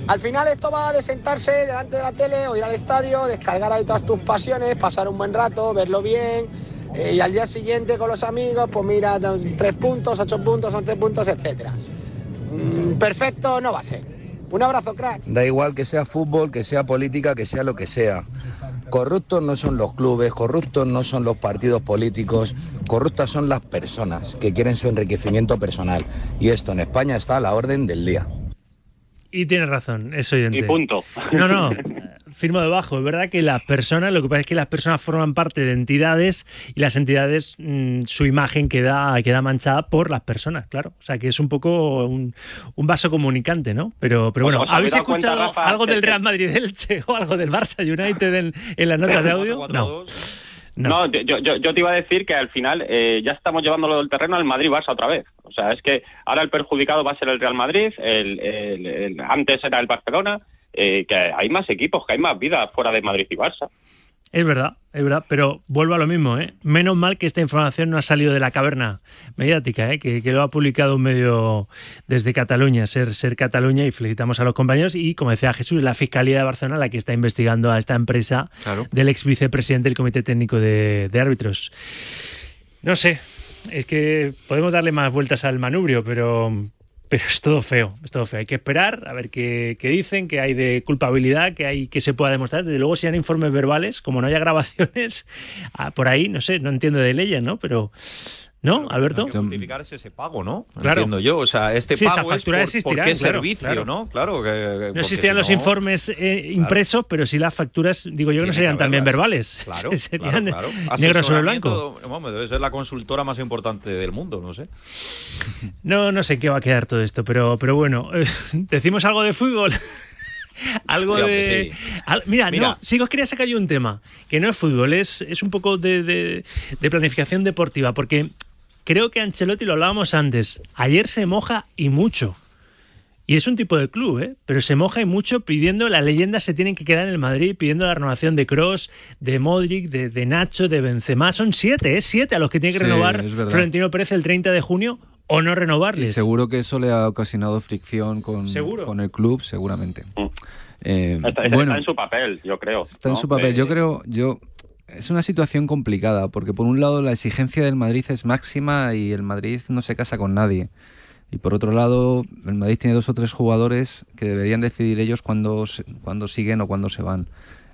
Al final esto va de sentarse delante de la tele o ir al estadio, descargar ahí todas tus pasiones, pasar un buen rato, verlo bien. eh, y al día siguiente con los amigos, pues mira, tres puntos, ocho puntos, once puntos, etcétera. Mm, perfecto no va a ser. Un abrazo, crack. Da igual que sea fútbol, que sea política, que sea lo que sea. Corruptos no son los clubes, corruptos no son los partidos políticos, corruptas son las personas que quieren su enriquecimiento personal. Y esto en España está a la orden del día. Y tienes razón, es oyente. Y punto. No, no, firmo debajo. Es verdad que las personas, lo que pasa es que las personas forman parte de entidades y las entidades, mm, su imagen queda, queda manchada por las personas, claro. O sea que es un poco un, un vaso comunicante, ¿no? Pero, pero bueno, ¿Os habéis ¿habéis dado cuenta, escuchado Rafa, algo del Real Madrid Elche o algo del Barça United en, en las notas de audio? No. No, yo, yo- yo, yo te iba a decir que al final eh, ya estamos llevándolo del terreno al Madrid-Barça otra vez. O sea, es que ahora el perjudicado va a ser el Real Madrid, el, el- el- antes era el Barcelona, eh, que hay más equipos, que hay más vida fuera de Madrid y Barça. Es verdad, es verdad, pero vuelvo a lo mismo, ¿eh? Menos mal que esta información no ha salido de la caverna mediática, ¿eh? Que, que lo ha publicado un medio desde Cataluña, Ser, Ser Cataluña, y felicitamos a los compañeros. Y como decía Jesús, la Fiscalía de Barcelona la que está investigando a esta empresa Claro. del ex vicepresidente del Comité Técnico de, de Árbitros. No sé, es que podemos darle más vueltas al manubrio, pero, pero es todo feo, es todo feo. Hay que esperar a ver qué, dicen, qué hay de culpabilidad, qué hay que se pueda demostrar. Desde luego, si hay informes verbales, como no haya grabaciones, ah, por ahí, no sé, no entiendo de leyes, ¿no? Pero, ¿no, Alberto? Hay que justificar ese pago, ¿no? Claro. Entiendo yo. O sea, este Sí, pago es por, por qué claro, servicio, claro. ¿no? Claro. que- No existían si los no- informes eh, impresos, pero sí las facturas, digo yo, que no serían que también verbales. Claro, serían claro, claro. negro sobre blanco. Vamos, debe ser la consultora más importante del mundo, no sé. No, no sé qué va a quedar todo esto, pero, pero bueno, eh, decimos algo de fútbol. algo Sí, de. sí. al- mira, Mira. no, sí que os quería sacar yo un tema, que no es fútbol, es, es un poco de, de- de planificación deportiva, porque creo que Ancelotti lo hablábamos antes. Ayer se moja y mucho. Y es un tipo de club, ¿eh? Pero se moja y mucho pidiendo, las leyendas se tienen que quedar en el Madrid, pidiendo la renovación de Cross, de Modric, de, de Nacho, de Benzema. Son siete, ¿eh? Siete a los que tiene que Sí, renovar. Florentino Pérez el 30 de junio o no Y renovarles. seguro que eso le ha ocasionado fricción con, Seguro. con el club, seguramente. Eh, Está, está bueno, en su papel, yo creo. Está en su papel. Eh, Yo creo, yo es una situación complicada porque por un lado la exigencia del Madrid es máxima y el Madrid no se casa con nadie. Y por otro lado, el Madrid tiene dos o tres jugadores que deberían decidir ellos cuándo, cuándo siguen o cuándo se van.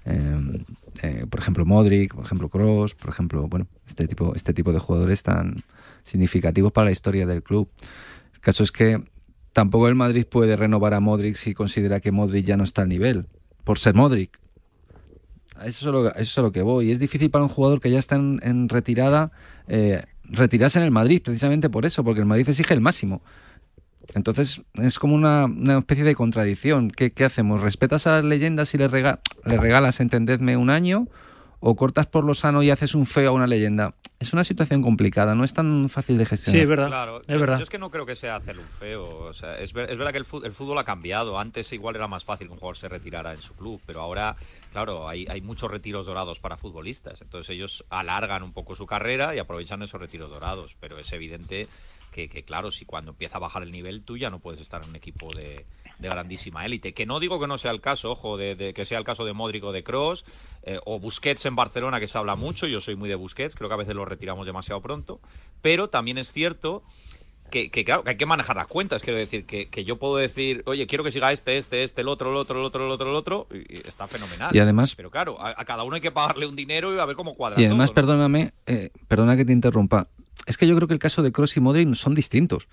Eh, eh, por ejemplo, Modric, por ejemplo, Cross, por ejemplo, bueno, este tipo, este tipo de jugadores tan significativos para la historia del club. El caso es que tampoco el Madrid puede renovar a Modric si considera que Modric ya no está al nivel, por ser Modric. Eso es lo, eso es a lo que voy. Es difícil para un jugador que ya está en, en retirada eh, retirarse en el Madrid, precisamente por eso, porque el Madrid exige el máximo. Entonces es como una, una especie de contradicción. ¿Qué, qué hacemos? ¿Respetas a las leyendas y le, rega- le regalas, entendedme, un año? ¿O cortas por lo sano y haces un feo a una leyenda? Es una situación complicada, no es tan fácil de gestionar. Claro, yo, yo es que no creo que sea hacer un feo. O sea, es, ver- es verdad que el fútbol, el fútbol ha cambiado. Antes igual era más fácil que un jugador se retirara en su club, pero ahora, claro, hay, hay muchos retiros dorados para futbolistas. Entonces ellos alargan un poco su carrera y aprovechan esos retiros dorados. Pero es evidente que, que, claro, si cuando empieza a bajar el nivel, tú ya no puedes estar en un equipo de, de grandísima élite. Que no digo que no sea el caso, ojo, de, de que sea el caso de Modric o de Cross, o Busquets en Barcelona, que se habla mucho. Yo soy muy de Busquets, creo que a veces lo retiramos demasiado pronto. Pero también es cierto que, que, claro, que hay que manejar las cuentas. Quiero decir, que, que yo puedo decir, oye, quiero que siga este, este, este, el otro, el otro, el otro, el otro, el otro, y y está fenomenal. Y además- Pero claro, a, a cada uno hay que pagarle un dinero y a ver cómo cuadra Y además, todo, ¿no? perdóname, eh, perdona que te interrumpa. Es que yo creo que el caso de Cross y Modric son distintos.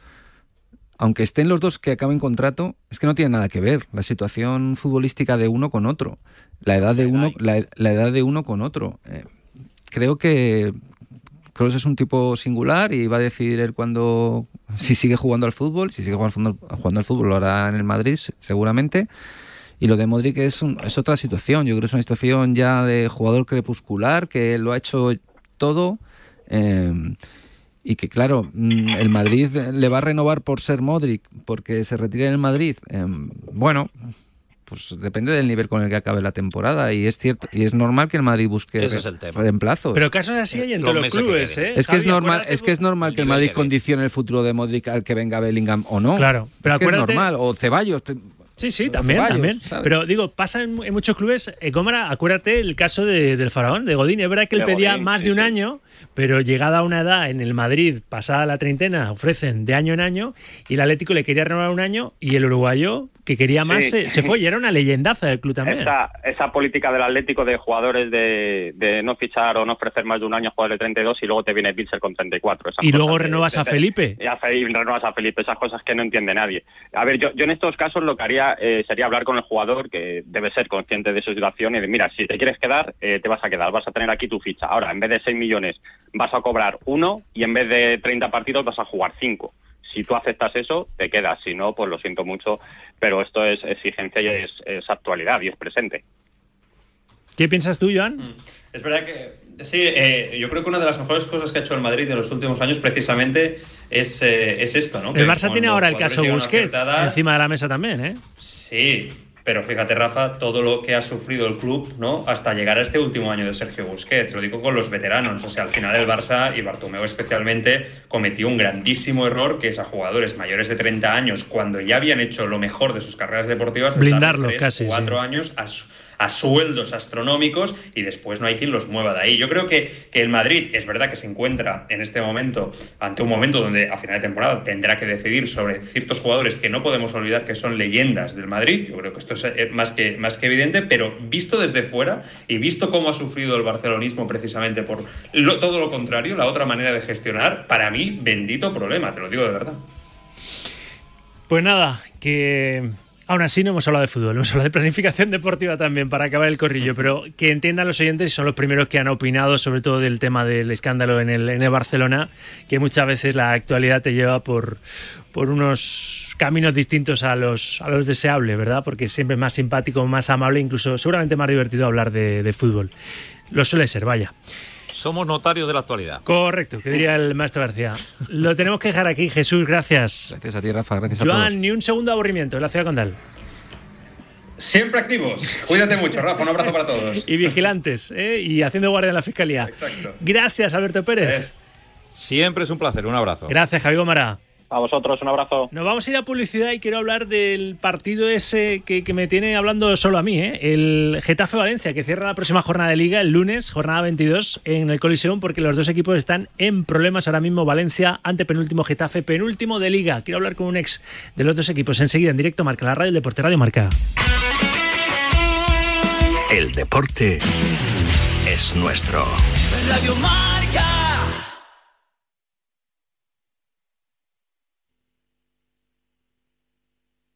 Aunque estén los dos que acaben contrato, es que no tiene nada que ver la situación futbolística de uno con otro, la edad de uno, la, edad de uno con otro. Eh, creo que Kroos es un tipo singular y va a decidir él cuando si sigue jugando al fútbol, si sigue jugando, jugando al fútbol lo hará en el Madrid seguramente. Y lo de Modric es, un- es otra situación. Yo creo que es una situación ya de jugador crepuscular que lo ha hecho todo. eh, y que, claro, mm, el Madrid le va a renovar por ser Modric, porque se retire en el Madrid. Eh, bueno, pues depende del nivel con el que acabe la temporada. Y es cierto, y es normal que el Madrid busque Ese re- es el tema. reemplazos. Pero casos así hay en Los todos los que clubes, ¿eh? Es que es normal, es que es normal que el Madrid condicione el futuro de Modric al que venga Bellingham o no. Claro, pero es que es acuérdate- normal. O Ceballos. Sí, sí, también, Ceballos, también. ¿sabes? Pero digo, pasa en, en muchos clubes. Eh, Gómara, acuérdate el caso de- del faraón, de Godín. Es verdad que él De pedía Godín, más sí, de un sí. año, pero llegada a una edad en el Madrid, pasada la treintena, ofrecen de año en año, y el Atlético le quería renovar un año, y el uruguayo, que quería más, Sí. se, se fue, y era una leyendaza del club también. Esa, esa política del Atlético de jugadores de, de no fichar o no ofrecer más de un año a jugadores de 32 y luego te viene Pilser con 34. esas Y luego de- renuevas a Felipe. Y, a Fe- y renuevas a Felipe, esas cosas que no entiende nadie. A ver, yo, yo en estos casos lo que haría eh, sería hablar con el jugador que debe ser consciente de su situación y de, mira, si te quieres quedar, eh, te vas a quedar, vas a tener aquí tu ficha. Ahora, en vez de 6 millones, vas a cobrar uno y en vez de 30 partidos vas a jugar 5. Si tú aceptas eso, te quedas. Si no, pues lo siento mucho, pero esto es exigencia y es, es actualidad y es presente. ¿Qué piensas tú, Joan? Mm. Es verdad que sí, eh, yo creo que una de las mejores cosas que ha hecho el Madrid en los últimos años precisamente es, eh, es esto, ¿no? El Que Barça tiene ahora el caso Busquets encima de la mesa también, ¿eh? Sí, pero fíjate, Rafa, todo lo que ha sufrido el club, ¿no? Hasta llegar a este último año de Sergio Busquets. Lo digo con los veteranos. O sea, al final el Barça y Bartomeu especialmente cometió un grandísimo error que es a jugadores mayores de 30 años, cuando ya habían hecho lo mejor de sus carreras deportivas, Blindarlo tres, casi, cuatro años a, su- a sueldos astronómicos y después no hay quien los mueva de ahí. Yo creo que, que el Madrid es verdad que se encuentra en este momento ante un momento donde a final de temporada tendrá que decidir sobre ciertos jugadores que no podemos olvidar que son leyendas del Madrid. Yo creo que esto es eh, más que, más que evidente, pero visto desde fuera y visto cómo ha sufrido el barcelonismo precisamente por todo lo contrario, la otra manera de gestionar, para mí, bendito problema, te lo digo de verdad. Pues nada, que aún así no hemos hablado de fútbol, hemos hablado de planificación deportiva también para acabar el corrillo, pero que entiendan los oyentes, son los primeros que han opinado sobre todo del tema del escándalo en el, Barcelona, que muchas veces la actualidad te lleva por, por unos caminos distintos a los, a los deseables, ¿verdad? Porque siempre es más simpático, más amable, incluso seguramente más divertido hablar de, de fútbol. Lo suele ser, vaya. Somos notarios de la actualidad. Correcto, que diría el maestro García. Lo tenemos que dejar aquí, Jesús, gracias. Gracias a ti, Rafa, gracias a todos. Joan, ni un segundo aburrimiento en la ciudad condal. Siempre activos. Cuídate mucho, Rafa. Un abrazo para todos. Y vigilantes, ¿eh? y haciendo guardia en la fiscalía. Exacto. Gracias, Alberto Pérez. Siempre es un placer, un abrazo. Gracias, Javi Gómara. A vosotros, un abrazo. Nos vamos a ir a publicidad y quiero hablar del partido ese que, que me tiene hablando solo a mí, ¿eh? el Getafe Valencia, que cierra la próxima jornada de liga el lunes, jornada 22, en el Coliseum, porque los dos equipos están en problemas ahora mismo. Valencia, ante penúltimo Getafe, penúltimo de liga. Quiero hablar con un ex de los dos equipos enseguida en directo, Marca la radio, el Deporte Radio Marca. El deporte es nuestro. Radio Marca.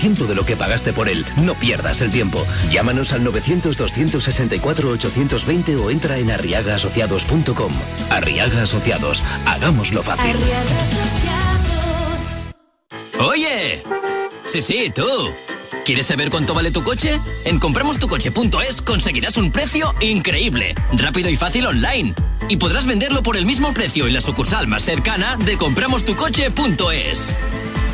10% de lo que pagaste por él. No pierdas el tiempo. Llámanos al 900-264-820 o entra en arriagaasociados.com. Arriaga Asociados, hagámoslo fácil. Arriaga Asociados. Oye, sí, sí, tú. ¿Quieres saber cuánto vale tu coche? En compramostucoche.es conseguirás un precio increíble, rápido y fácil online. Y podrás venderlo por el mismo precio en la sucursal más cercana de compramostucoche.es.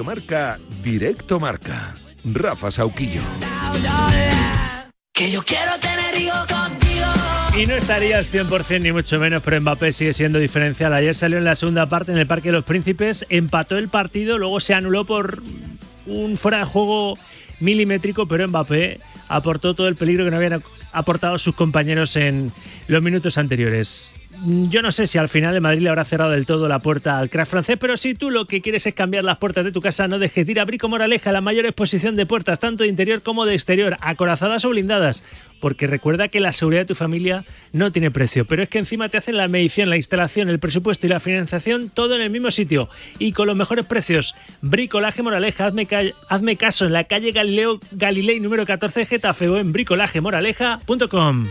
Radio Marca, Directo Marca. Rafa Sauquillo. Que yo quiero tener hijos contigo. Y no estarías 100% ni mucho menos, pero Mbappé sigue siendo diferencial. Ayer salió en la segunda parte en el Parque de los Príncipes, empató el partido, luego se anuló por un fuera de juego milimétrico, pero Mbappé aportó todo el peligro que no habían aportado sus compañeros en los minutos anteriores. Yo no sé si al final de Madrid le habrá cerrado del todo la puerta al crack francés, pero si tú lo que quieres es cambiar las puertas de tu casa, no dejes de ir a Brico Moraleja, la mayor exposición de puertas, tanto de interior como de exterior, acorazadas o blindadas. Porque recuerda que la seguridad de tu familia no tiene precio, pero es que encima te hacen la medición, la instalación, el presupuesto y la financiación todo en el mismo sitio y con los mejores precios. Bricolaje Moraleja, hazme, hazme caso en la calle Galileo Galilei número 14 Getafe o en bricolajemoraleja.com.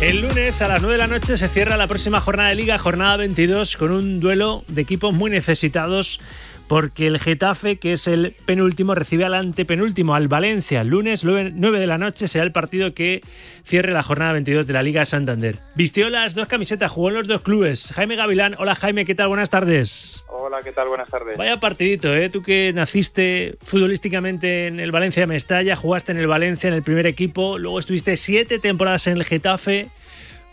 El lunes a las 9 de la noche se cierra la próxima jornada de liga, jornada 22, con un duelo de equipos muy necesitados porque el Getafe, que es el penúltimo, recibe al antepenúltimo, al Valencia. El lunes 9 de la noche será el partido que cierre la jornada 22 de la Liga Santander. Vistió las dos camisetas, jugó en los dos clubes. Jaime Gavilán, hola Jaime, ¿qué tal? Buenas tardes. Hola, ¿qué tal? Buenas tardes. Vaya partidito, ¿eh? Tú que naciste futbolísticamente en el Valencia de Mestalla, jugaste en el Valencia en el primer equipo, luego estuviste siete temporadas en el Getafe.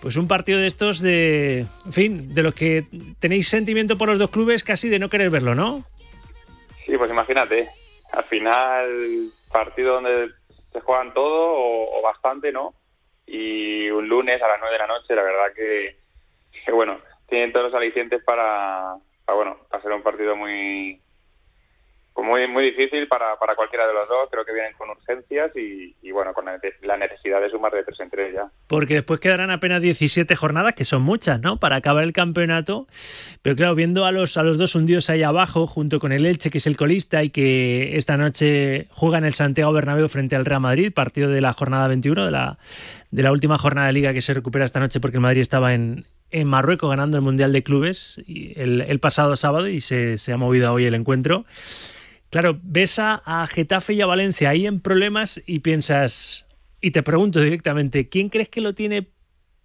Pues un partido de estos de, en fin, de los que tenéis sentimiento por los dos clubes casi de no querer verlo, ¿no? Sí, pues imagínate, al final partido donde se juegan todo o, bastante, ¿no? Y un lunes a las 9 de la noche, la verdad que, que bueno, tienen todos los alicientes para, para, bueno, ser un partido muy muy muy difícil para, para cualquiera de los dos. Creo que vienen con urgencias y, bueno, con la nece- la necesidad de sumar de tres en tres ya. Porque después quedarán apenas 17 jornadas, que son muchas, ¿no? Para acabar el campeonato. Pero claro, viendo a los, a los dos hundidos ahí abajo, junto con el Elche, que es el colista y que esta noche juega en el Santiago Bernabéu frente al Real Madrid, partido de la jornada 21, de la, de la última jornada de liga que se recupera esta noche porque el Madrid estaba en, en Marruecos ganando el Mundial de Clubes el, el pasado sábado y se, se ha movido hoy el encuentro. Claro, ves a, Getafe y a Valencia ahí en problemas y piensas, y te pregunto directamente, ¿quién crees que lo tiene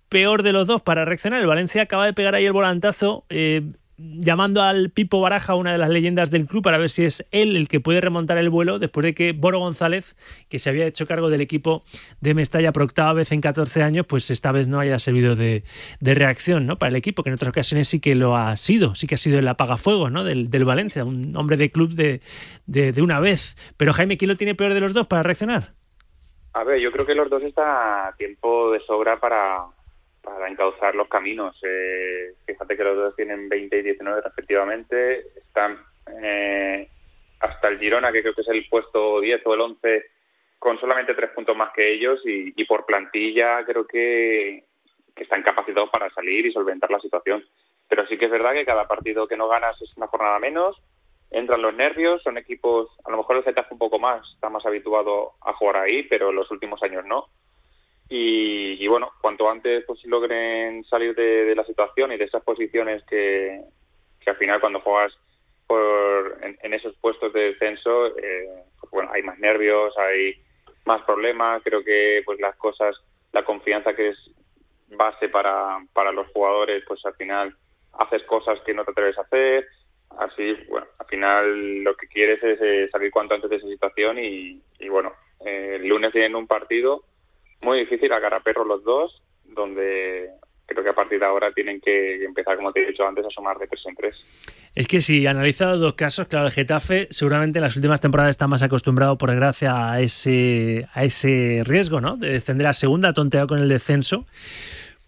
peor de los dos para reaccionar? El Valencia acaba de pegar ahí el volantazo, eh, llamando al Pipo Baraja, una de las leyendas del club, para ver si es él el que puede remontar el vuelo después de que Boro González, que se había hecho cargo del equipo de Mestalla por octava vez en 14 años, pues esta vez no haya servido de, de reacción ¿no? para el equipo, que en otras ocasiones sí que lo ha sido, sí que ha sido el apagafuegos ¿no? del, del Valencia, un hombre de club de, de, de una vez. Pero Jaime, ¿quién lo tiene peor de los dos para reaccionar? A ver, yo creo que los dos están a tiempo de sobra para, para encauzar los caminos. Eh, fíjate que los dos tienen 20 y 19 respectivamente. Están eh, hasta el Girona, que creo que es el puesto 10 o el 11, con solamente tres puntos más que ellos y, por plantilla creo que, están capacitados para salir y solventar la situación. Pero sí que es verdad que cada partido que no ganas es una jornada menos, entran los nervios, son equipos, a lo mejor el Getafe un poco más, está más habituado a jugar ahí, pero los últimos años no. Y, y bueno, cuanto antes pues logren salir de, de, la situación y de esas posiciones que, que al final cuando juegas por, en, esos puestos de descenso, eh, pues bueno, hay más nervios, hay más problemas, creo que pues las cosas, la confianza que es base para, para los jugadores, pues al final haces cosas que no te atreves a hacer, así, bueno, al final lo que quieres es eh, salir cuanto antes de esa situación y, y bueno, eh, el lunes tienen un partido muy difícil a cara a perro los dos, donde creo que a partir de ahora tienen que empezar, como te he dicho antes, a sumar de tres en tres. Es que si analiza los dos casos, claro, el Getafe seguramente en las últimas temporadas está más acostumbrado por gracia a ese, a ese riesgo, ¿no? De descender a segunda, tonteado con el descenso.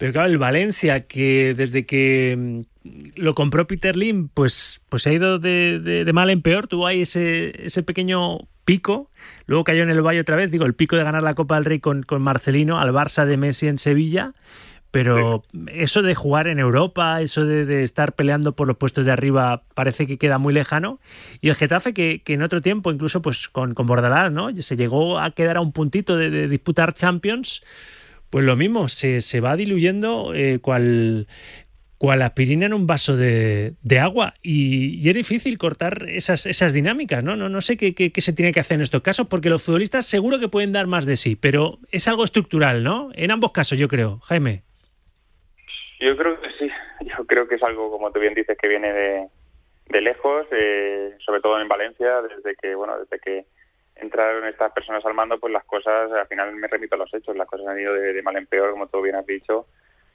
Pero claro, el Valencia, que desde que mm, lo compró Peter Lim, pues, pues ha ido de, de, de mal en peor. Tuvo ahí ese, ese pequeño pico, luego cayó en el Valle otra vez, digo, el pico de ganar la Copa del Rey con, con Marcelino, al Barça de Messi en Sevilla, pero sí. eso de jugar en Europa, eso de, de, estar peleando por los puestos de arriba, parece que queda muy lejano. Y el Getafe, que, que en otro tiempo, incluso pues con, con Bordalás, ¿no? Se llegó a quedar a un puntito de disputar Champions, pues lo mismo, se, se va diluyendo eh, cual, aspirina en un vaso de, de agua y, y, es difícil cortar esas, esas dinámicas, ¿no? No, no sé qué, qué, qué, se tiene que hacer en estos casos porque los futbolistas seguro que pueden dar más de sí, pero es algo estructural, ¿no? En ambos casos, yo creo. Jaime. Yo creo que sí, yo creo que es algo, como tú bien dices, que viene de, de lejos, eh, sobre todo en Valencia, desde que, bueno, desde que entraron estas personas al mando, pues las cosas, al final me remito a los hechos, las cosas han ido de, de mal en peor, como tú bien has dicho,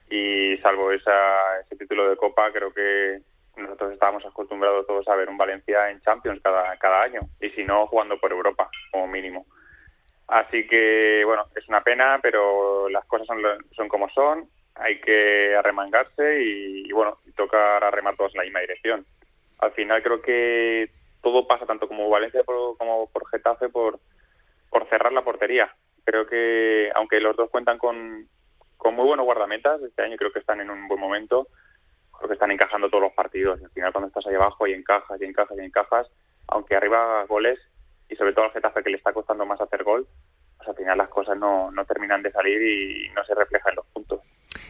y salvo esa, ese título de Copa, creo que nosotros estábamos acostumbrados todos a ver un Valencia en Champions cada, cada año, y si no, jugando por Europa, como mínimo. Así que, bueno, es una pena, pero las cosas son, son como son, hay que arremangarse y, y bueno, tocar arremar todos en la misma dirección. Al final creo que todo pasa tanto como Valencia por, como por Getafe por, por cerrar la portería. Creo que aunque los dos cuentan con, con muy buenos guardametas, este año creo que están en un buen momento, creo que están encajando todos los partidos. Al final cuando estás ahí abajo y encajas y encajas y encajas, aunque arriba goles y sobre todo al Getafe que le está costando más hacer gol, pues al final las cosas no, no terminan de salir y no se reflejan en los puntos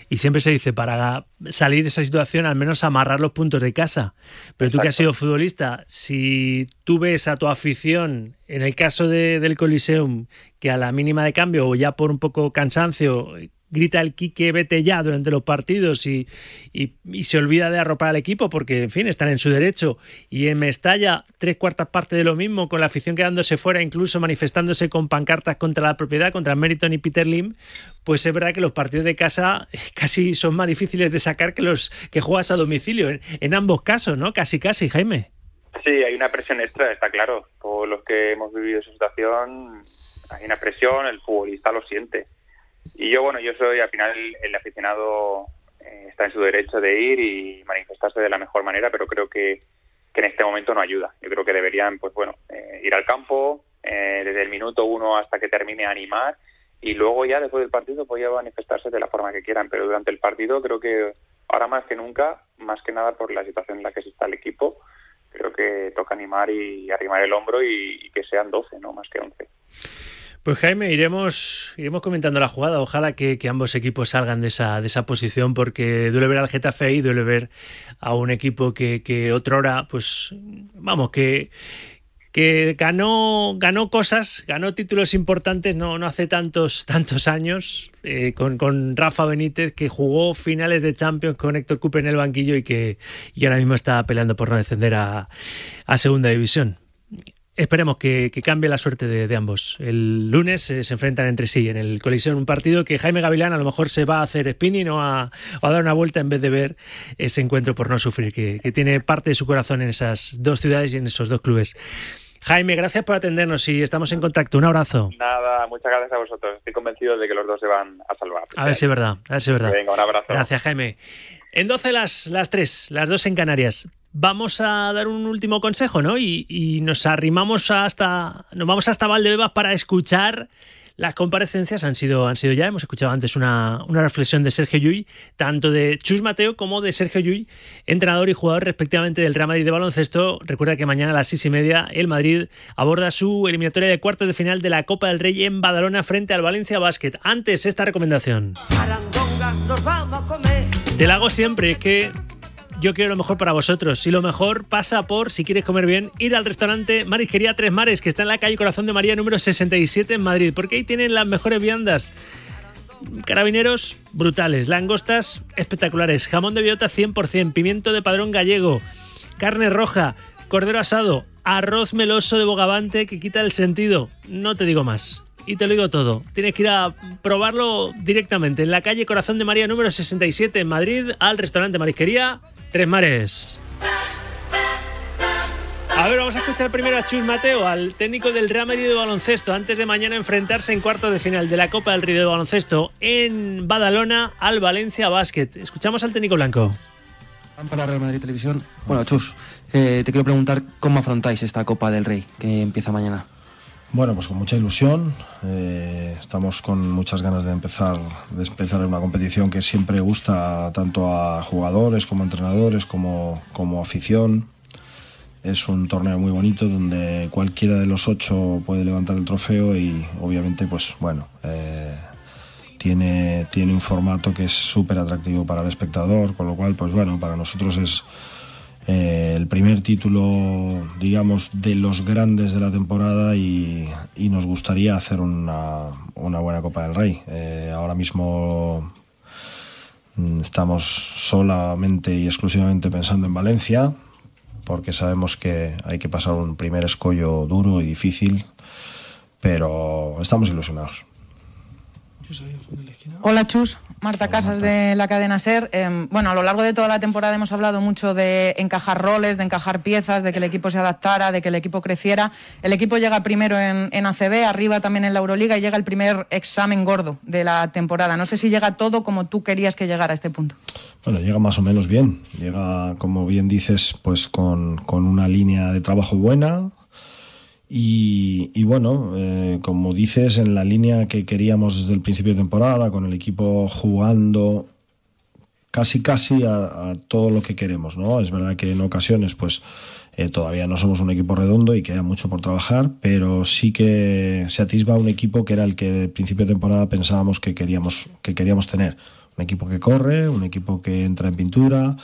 y siempre se dice para salir de esa situación al menos amarrar los puntos de casa. Pero Exacto. tú que has sido futbolista, si tú ves a tu afición, en el caso de, del Coliseum, que a la mínima de cambio o ya por un poco cansancio grita el Quique vete ya durante los partidos y, y, se olvida de arropar al equipo porque, en fin, están en su derecho. Y en Mestalla, tres cuartas partes de lo mismo, con la afición quedándose fuera, incluso manifestándose con pancartas contra la propiedad, contra Meriton y Peter Lim, pues es verdad que los partidos de casa casi son más difíciles de sacar que los que juegas a domicilio, en, en ambos casos, ¿no? Casi, casi, Jaime. Sí, hay una presión extra, está claro. Todos los que hemos vivido esa situación, hay una presión, el futbolista lo siente y yo, bueno, yo soy al final el aficionado eh, está en su derecho de ir y manifestarse de la mejor manera, pero creo que, que en este momento no ayuda. Yo creo que deberían, pues bueno, eh, ir al campo eh, desde el minuto uno hasta que termine a animar y luego ya después del partido podía manifestarse de la forma que quieran, pero durante el partido creo que ahora más que nunca, más que nada por la situación en la que está el equipo, creo que toca animar y arrimar el hombro y, y que sean 12, no más que 11. Pues Jaime, iremos, iremos comentando la jugada. Ojalá que, que, ambos equipos salgan de esa, de esa posición, porque duele ver al Getafe y duele ver a un equipo que, que otra hora, pues, vamos, que, que ganó, ganó cosas, ganó títulos importantes no, no hace tantos, tantos años, eh, con, con, Rafa Benítez, que jugó finales de Champions con Héctor Cooper en el banquillo y que y ahora mismo está peleando por no descender a, a segunda división. Esperemos que, que, cambie la suerte de, de ambos. El lunes eh, se enfrentan entre sí en el Colisión, un partido que Jaime Gavilán a lo mejor se va a hacer spinning o a, o a dar una vuelta en vez de ver ese encuentro por no sufrir, que, que, tiene parte de su corazón en esas dos ciudades y en esos dos clubes. Jaime, gracias por atendernos y estamos en contacto. Un abrazo. Nada, muchas gracias a vosotros. Estoy convencido de que los dos se van a salvar. A ver si es verdad, a ver si es verdad. Venga, un abrazo. Gracias, Jaime. En 12 las, las 3, las 2 en Canarias. Vamos a dar un último consejo, ¿no? Y, y nos arrimamos hasta, nos vamos hasta Valdebebas para escuchar las comparecencias han sido, han sido ya, hemos escuchado antes una, una reflexión de Sergio Llull, tanto de Chus Mateo como de Sergio Llull, entrenador y jugador respectivamente del Real Madrid de baloncesto. Recuerda que mañana a las seis y media el Madrid aborda su eliminatoria de cuartos de final de la Copa del Rey en Badalona frente al Valencia Basket. Antes esta recomendación. Te la hago siempre, es que yo quiero lo mejor para vosotros. Si lo mejor pasa por, si quieres comer bien, ir al restaurante Marisquería Tres Mares, que está en la calle Corazón de María número 67 en Madrid, porque ahí tienen las mejores viandas. Carabineros brutales, langostas espectaculares, jamón de biota 100%, pimiento de padrón gallego, carne roja, cordero asado, arroz meloso de bogavante que quita el sentido. No te digo más. Y te lo digo todo. Tienes que ir a probarlo directamente en la calle Corazón de María número 67 en Madrid al restaurante Marisquería Tres Mares. A ver, vamos a escuchar primero a Chus Mateo, al técnico del Real Madrid de baloncesto, antes de mañana enfrentarse en cuarto de final de la Copa del Río de baloncesto en Badalona al Valencia Basket. Escuchamos al técnico blanco. Para Real Madrid Televisión. Bueno, Chus, eh, te quiero preguntar cómo afrontáis esta Copa del Rey que empieza mañana. Bueno, pues con mucha ilusión. eh, estamos con muchas ganas de empezar, de empezar una competición que siempre gusta tanto a jugadores como a entrenadores, como, como afición. Es un torneo muy bonito donde cualquiera de los ocho puede levantar el trofeo y obviamente, pues bueno, eh, tiene, tiene un formato que es súper atractivo para el espectador, con lo cual, pues bueno, para nosotros es eh, el primer título, digamos, de los grandes de la temporada y, y nos gustaría hacer una, una buena Copa del Rey. Eh, ahora mismo mm, estamos solamente y exclusivamente pensando en Valencia, porque sabemos que hay que pasar un primer escollo duro y difícil, pero estamos ilusionados. Hola Chus, Marta Casas de la cadena SER. Eh, bueno, a lo largo de toda la temporada hemos hablado mucho de encajar roles, de encajar piezas, de que el equipo se adaptara, de que el equipo creciera. El equipo llega primero en, en ACB, arriba también en la Euroliga y llega el primer examen gordo de la temporada. No sé si llega todo como tú querías que llegara a este punto. Bueno, llega más o menos bien. Llega, como bien dices, pues con, con una línea de trabajo buena. Y, bueno, eh, como dices, en la línea que queríamos desde el principio de temporada, con el equipo jugando casi casi a, a todo lo que queremos, ¿no? Es verdad que en ocasiones, pues eh, todavía no somos un equipo redondo y queda mucho por trabajar, pero sí que se atisba un equipo que era el que de principio de temporada pensábamos que queríamos, que queríamos tener. Un equipo que corre, un equipo que entra en pintura,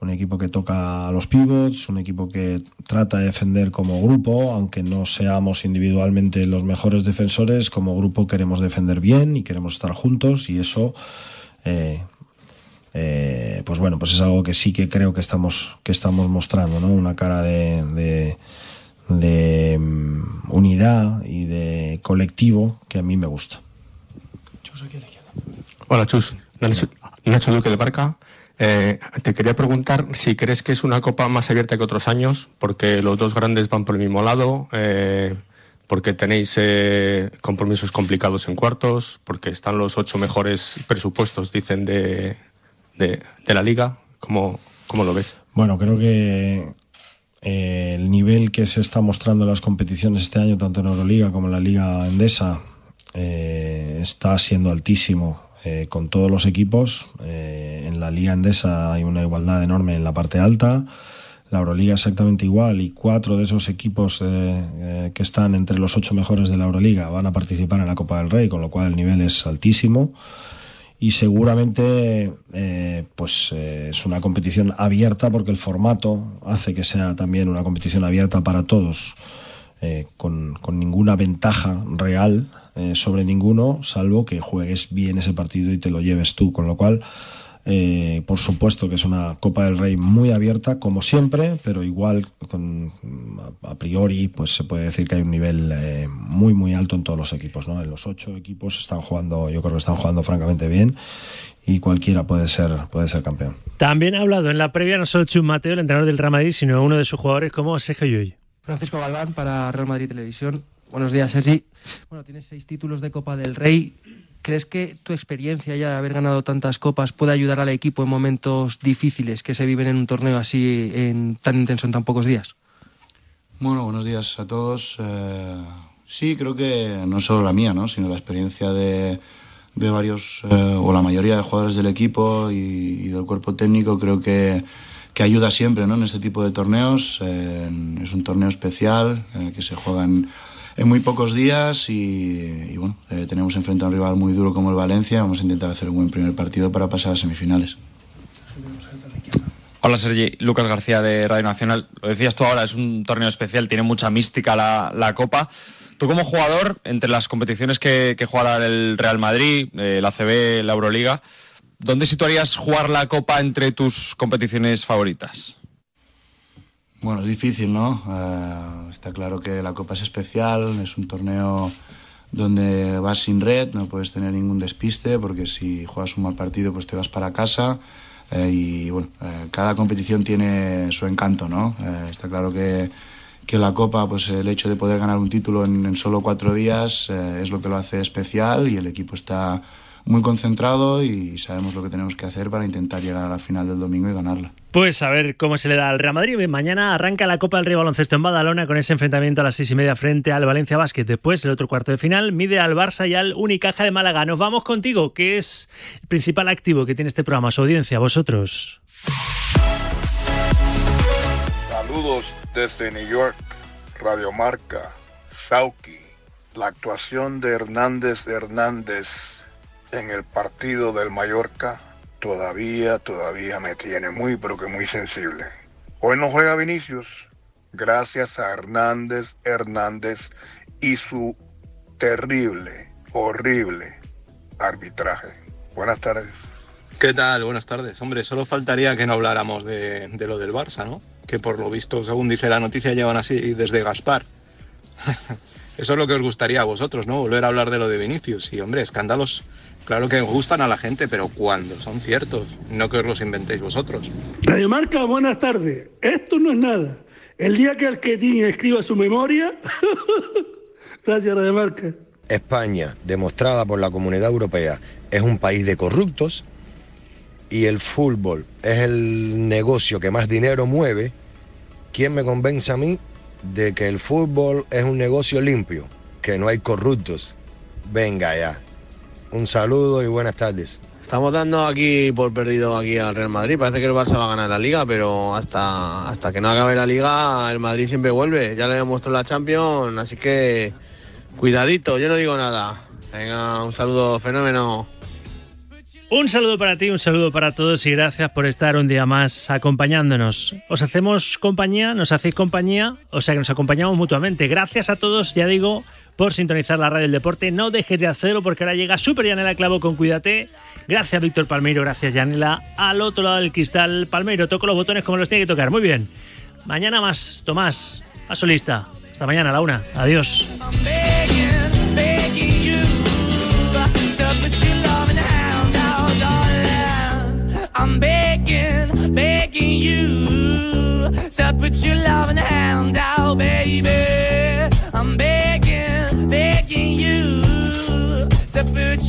un equipo que toca a los pivots, un equipo que trata de defender como grupo, aunque no seamos individualmente los mejores defensores, como grupo queremos defender bien y queremos estar juntos y eso, eh, eh, pues bueno, pues es algo que sí que creo que estamos, que estamos mostrando, ¿no? Una cara de, de, de mm, unidad y de colectivo que a mí me gusta. Hola, Chus. Nacho, Nacho Duque de Barca. Eh, te quería preguntar si crees que es una copa más abierta que otros años, porque los dos grandes van por el mismo lado, eh, porque tenéis eh, compromisos complicados en cuartos, porque están los ocho mejores presupuestos, dicen, de, de, la liga. ¿Cómo, ¿Cómo lo ves? Bueno, creo que eh, el nivel que se está mostrando en las competiciones este año, tanto en Euroliga como en la Liga Endesa, está siendo altísimo eh, con todos los equipos. Eh, en la Liga Endesa hay una igualdad enorme en la parte alta. La Euroliga exactamente igual y cuatro de esos equipos eh, que están entre los ocho mejores de la Euroliga van a participar en la Copa del Rey, con lo cual el nivel es altísimo y seguramente pues es una competición abierta porque el formato hace que sea también una competición abierta para todos con, con ninguna ventaja real eh, sobre ninguno salvo que juegues bien ese partido y te lo lleves tú con lo cual eh, por supuesto que es una Copa del Rey muy abierta, como siempre, pero igual con, a, a priori pues se puede decir que hay un nivel eh, muy muy alto en todos los equipos. ¿no? En los ocho equipos están jugando, yo creo que están jugando francamente bien y cualquiera puede ser, puede ser campeón. También ha hablado en la previa no solo Chus Mateo, el entrenador del Real Madrid, sino uno de sus jugadores como Sergio Llull. Francisco Galván para Real Madrid Televisión. Buenos días, Sergi. Bueno, tienes seis títulos de Copa del Rey. ¿crees que tu experiencia ya de haber ganado tantas copas puede ayudar al equipo en momentos difíciles que se viven en un torneo así en, tan intenso en tan pocos días? Bueno, buenos días a todos. Eh, sí, creo que no solo la mía, ¿no? sino la experiencia de, de varios eh, o la mayoría de jugadores del equipo y, y del cuerpo técnico creo que, que, ayuda siempre ¿no? en este tipo de torneos. Eh, es un torneo especial eh, que se juega en, en, muy pocos días y, bueno, eh, tenemos enfrente a un rival muy duro como el Valencia. Vamos a intentar hacer un buen primer partido para pasar a semifinales. Hola Sergi, Lucas García de Radio Nacional. Lo decías tú ahora, es un torneo especial, tiene mucha mística la, la Copa. Tú como jugador, entre las competiciones que, jugará el Real Madrid, el ACB, la Euroliga, ¿dónde situarías jugar la Copa entre tus competiciones favoritas? Bueno, es difícil, ¿no? Uh, está claro que la Copa es especial, es un torneo donde vas sin red, no puedes tener ningún despiste, porque si juegas un mal partido, pues te vas para casa. Eh, y bueno, eh, cada competición tiene su encanto, ¿no? Está claro que, que, la Copa, pues el hecho de poder ganar un título en, en solo cuatro días es lo que lo hace especial y el equipo está muy concentrado y sabemos lo que tenemos que hacer para intentar llegar a la final del domingo y ganarla. Pues a ver cómo se le da al Real Madrid. Mañana arranca la Copa del Rey Baloncesto en Badalona con ese enfrentamiento a las seis y media frente al Valencia Basket. Después, el otro cuarto de final, mide al Barça y al Unicaja de Málaga. Nos vamos contigo, que es el principal activo que tiene este programa, su audiencia, vosotros. Saludos desde New York, Radio Marca, Sauki. La actuación de Hernández Hernández en el partido del Mallorca todavía, todavía me tiene muy, pero que muy sensible. Hoy no juega Vinicius, gracias a Hernández Hernández y su terrible, horrible arbitraje. Buenas tardes. ¿Qué tal? Buenas tardes. Hombre, solo faltaría que no habláramos de, lo del Barça, ¿no? Que por lo visto, según dice la noticia, llevan así desde Gaspar. Eso es lo que os gustaría a vosotros, ¿no? Volver a hablar de lo de Vinicius. Y, hombre, escándalos, claro que gustan a la gente, pero cuando son ciertos, no que os los inventéis vosotros. Radio Marca, buenas tardes. Esto no es nada. El día que Arquetín escriba su memoria. Gracias, Radio Marca. España, demostrada por la Comunidad Europea, es un país de corruptos y el fútbol es el negocio que más dinero mueve. ¿Quién me convence a mí de que el fútbol es un negocio limpio, que no hay corruptos. Venga ya. Un saludo y buenas tardes. Estamos dando aquí por perdido aquí al Real Madrid. Parece que el Barça va a ganar la liga, pero hasta, hasta que no acabe la liga, el Madrid siempre vuelve. Ya le demostró la Champions, así que cuidadito, yo no digo nada. Venga, un saludo, fenómeno. Un saludo para ti, un saludo para todos y gracias por estar un día más acompañándonos. Os hacemos compañía, nos hacéis compañía, o sea que nos acompañamos mutuamente. Gracias a todos, ya digo, por sintonizar la radio del deporte. No dejes de hacerlo porque ahora llega Super Yanela Clavo con Cuídate. Gracias Víctor Palmeiro, gracias Yanela. Al otro lado del cristal, Palmeiro, toco los botones como los tiene que tocar. Muy bien. Mañana más, Tomás, a solista. Hasta mañana a la una. Adiós. I'm begging, begging you to put your hand out, baby.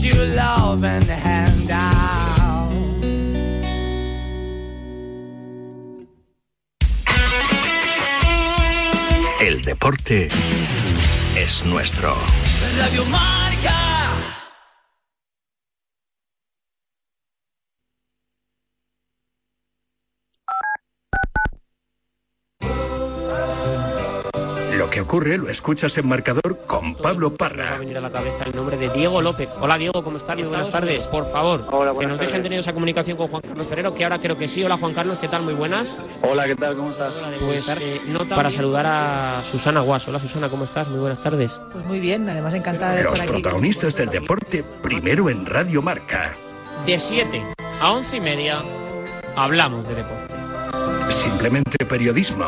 Put your loving hand out. El deporte es nuestro. Radio Marca. Que ocurre lo escuchas en marcador con Pablo Me Parra. ha venido a la cabeza el nombre de Diego López. Hola Diego, ¿cómo estás? Muy buenas tardes. Por favor, Hola, que nos dejen tardes. tener esa comunicación con Juan Carlos Ferrero, que ahora creo que sí. Hola Juan Carlos, ¿qué tal? Muy buenas. Hola, ¿qué tal? ¿Cómo estás? Pues eh, nota para saludar a Susana Guas. Hola Susana, ¿cómo estás? Muy buenas tardes. Pues muy bien, además encantada de Los estar aquí. protagonistas del deporte primero en Radio Marca. De 7 a 11 y media hablamos de deporte. Simplemente periodismo.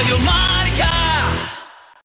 of your mind.